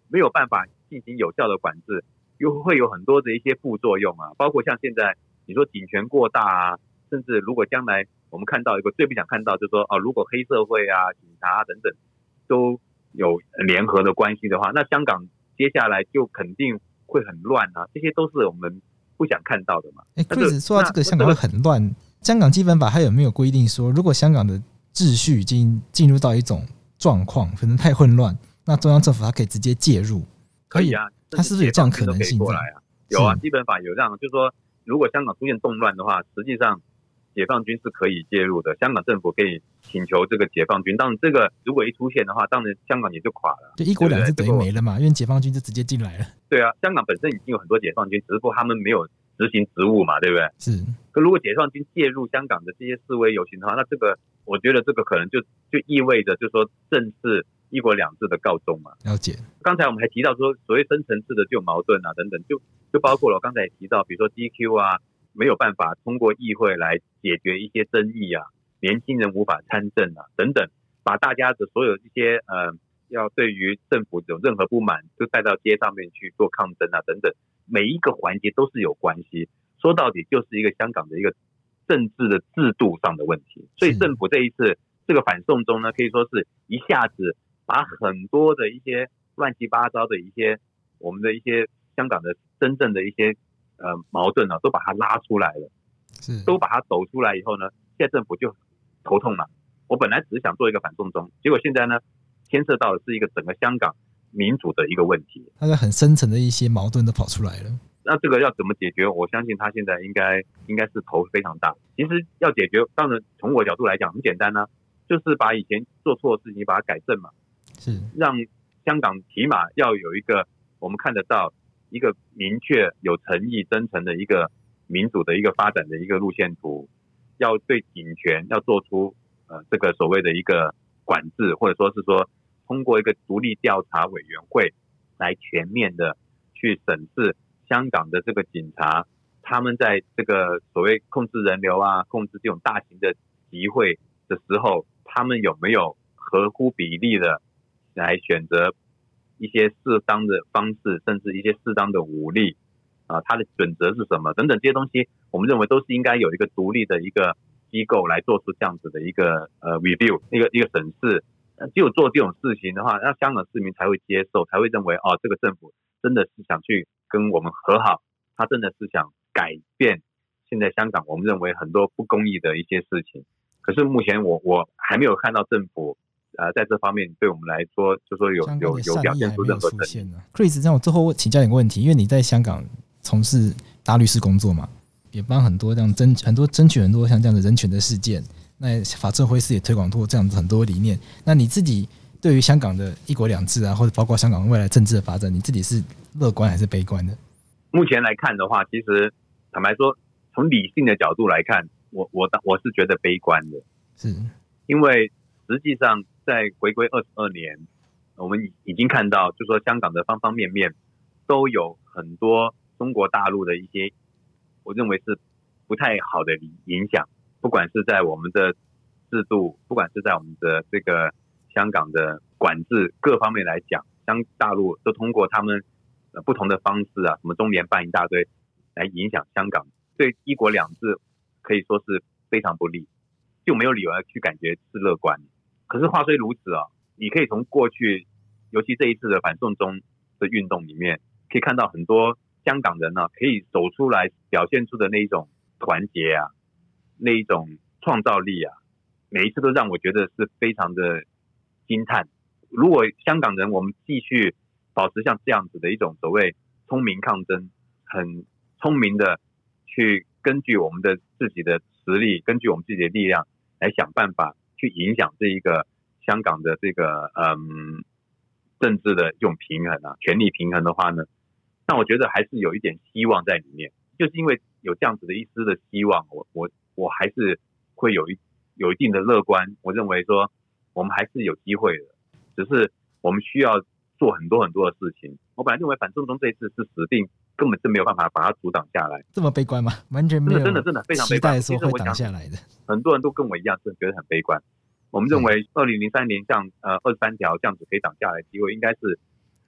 没有办法进行有效的管制，又会有很多的一些副作用啊，包括像现在你说警权过大啊，甚至如果将来我们看到一个最不想看到，就是说啊，如果黑社会啊、警察啊等等都有联合的关系的话，那香港接下来就肯定会很乱啊，这些都是我们不想看到的嘛。哎，贵子说到这个，香港会很乱。香港基本法它有没有规定说，如果香港的秩序已经进入到一种状况，可能太混乱，那中央政府它可以直接介入，可以啊，它是不是有这样可能性？过来啊，有啊，基本法有这样，就是说，如果香港出现动乱的话，实际上解放军是可以介入的，香港政府可以请求这个解放军。当然，这个如果一出现的话，当然香港也就垮了，就一国两制等于没了嘛，因为解放军就直接进来了。对啊，香港本身已经有很多解放军，只不过他们没有执行职务嘛，对不对？是。可如果解放军介入香港的这些示威游行的话，那这个。我觉得这个可能就就意味着，就是说正是一国两制的告终嘛。了解。刚才我们还提到说，所谓深层次的就矛盾啊，等等，就就包括了我刚才也提到，比如说 DQ 啊，没有办法通过议会来解决一些争议啊，年轻人无法参政啊，等等，把大家的所有一些呃，要对于政府有任何不满，就带到街上面去做抗争啊，等等，每一个环节都是有关系。说到底，就是一个香港的一个。政治的制度上的问题，所以政府这一次这个反送中呢，可以说是一下子把很多的一些乱七八糟的一些我们的一些香港的真正的一些呃矛盾呢，都把它拉出来了，是。都把它抖出来以后呢，现在政府就头痛了。我本来只是想做一个反送中，结果现在呢，牵涉到的是一个整个香港民主的一个问题，它的很深层的一些矛盾都跑出来了。那这个要怎么解决？我相信他现在应该应该是头非常大。其实要解决，当然从我角度来讲很简单呢、啊，就是把以前做错的事情把它改正嘛，是让香港起码要有一个我们看得到一个明确、有诚意、真诚的一个民主的一个发展的一个路线图，要对警权要做出呃这个所谓的一个管制，或者说是说通过一个独立调查委员会来全面的去审视香港的这个警察，他们在这个所谓控制人流啊、控制这种大型的集会的时候，他们有没有合乎比例的来选择一些适当的方式，甚至一些适当的武力啊？他的准则是什么？等等这些东西，我们认为都是应该有一个独立的一个机构来做出这样子的一个呃 review，一个一个审视。只有做这种事情的话，那香港市民才会接受，才会认为哦，这个政府真的是想去跟我们和好，他真的是想改变现在香港我们认为很多不公义的一些事情。可是目前我我还没有看到政府呃在这方面对我们来说，就说有有有表现出任何诚意。Chris，让我最后请教你个问题，因为你在香港从事大律师工作嘛，也帮很多这样争很多争取很多像这样的人权的事件。那法政汇思也推广过这样子很多理念。那你自己对于香港的一国两制啊，或者包括香港未来政治的发展，你自己是乐观还是悲观的？目前来看的话，其实坦白说，从理性的角度来看，我我我是觉得悲观的，是因为实际上在回归二十二年，我们已经看到，就说香港的方方面面都有很多中国大陆的一些，我认为是不太好的影响。不管是在我们的制度，不管是在我们的这个香港的管制各方面来讲，香大陆都通过他们不同的方式啊，什么中联办一大堆，来影响香港，对一国两制可以说是非常不利，就没有理由要去感觉是乐观。可是话虽如此啊，你可以从过去，尤其这一次的反送中的运动里面，可以看到很多香港人呢、可以走出来表现出的那一种团结啊。那一种创造力啊，每一次都让我觉得是非常的惊叹。如果香港人我们继续保持像这样子的一种所谓聪明抗争，很聪明的去根据我们的自己的实力，根据我们自己的力量来想办法去影响这一个香港的这个嗯政治的这种平衡啊，权力平衡的话呢，那我觉得还是有一点希望在里面，就是因为有这样子的一丝的希望，我我。我还是会有一有一定的乐观，我认为说我们还是有机会的，只是我们需要做很多很多的事情。我本来认为反送中这一次是死定，根本是没有办法把它阻挡下来。这么悲观吗？完全没有，真的真的非常悲观。其实我想下来的很多人都跟我一样，是觉得很悲观。我们认为二零零三年这样呃二十三条这样子可以挡下来的机会，应该是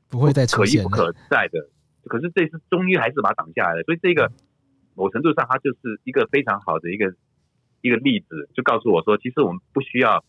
不会再可一不可再的。可是这次终于还是把它挡下来了，所以这个。某程度上，它就是一个非常好的一个一个例子，就告诉我说，其实我们不需要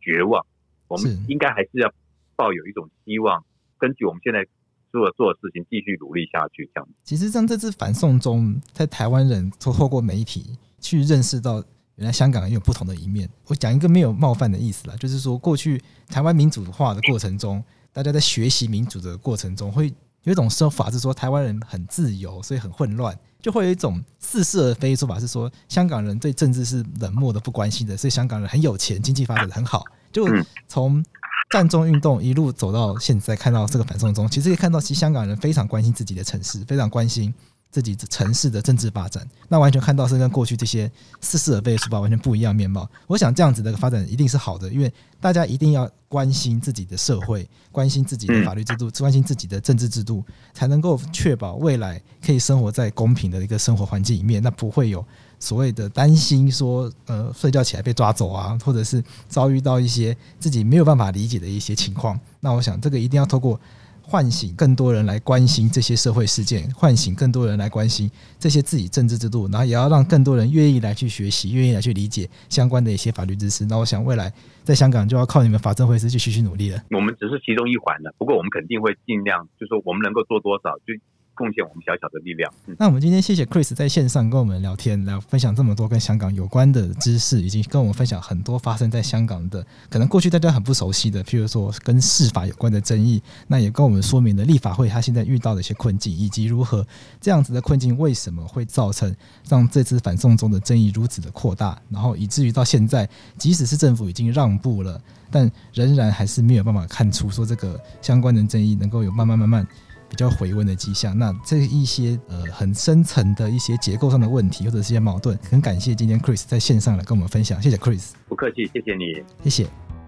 绝望，我们应该还是要抱有一种希望，根据我们现在做的做的事情继续努力下去。这样子，其实像这次反送中，在台湾人透过媒体去认识到，原来香港也有不同的一面。我讲一个没有冒犯的意思啦，就是说，过去台湾民主化的过程中，大家在学习民主的过程中，会有一种说法是说，台湾人很自由，所以很混乱。就会有一种似是而非的说法，是说香港人对政治是冷漠的、不关心的，所以香港人很有钱，经济发展的很好。就从占中运动一路走到现在，看到这个反送中，其实可以看到，其实香港人非常关心自己的城市，非常关心。自己城市的政治发展，那完全看到是跟过去这些似是而非的说法完全不一样面貌。我想这样子的发展一定是好的，因为大家一定要关心自己的社会，关心自己的法律制度，关心自己的政治制度，才能够确保未来可以生活在公平的一个生活环境里面。那不会有所谓的担心说，呃，睡觉起来被抓走啊，或者是遭遇到一些自己没有办法理解的一些情况。那我想这个一定要透过。唤醒更多人来关心这些社会事件，唤醒更多人来关心这些自己政治制度，然后也要让更多人愿意来去学习，愿意来去理解相关的一些法律知识。那我想未来在香港就要靠你们法政会师去继续努力了。我们只是其中一环的，不过我们肯定会尽量，就是说我们能够做多少就。贡献我们小小的力量。那我们今天谢谢 Chris 在线上跟我们聊天，来分享这么多跟香港有关的知识，以及跟我们分享很多发生在香港的可能过去大家很不熟悉的，譬如说跟司法有关的争议。那也跟我们说明了立法会他现在遇到的一些困境，以及如何这样子的困境为什么会造成让这次反送中的争议如此的扩大，然后以至于到现在，即使是政府已经让步了，但仍然还是没有办法看出说这个相关的争议能够有慢慢慢慢。比较回温的迹象，那这一些呃很深层的一些结构上的问题或者是一些矛盾，很感谢今天 Chris 在线上来跟我们分享，谢谢 Chris，不客气，谢谢你，谢谢。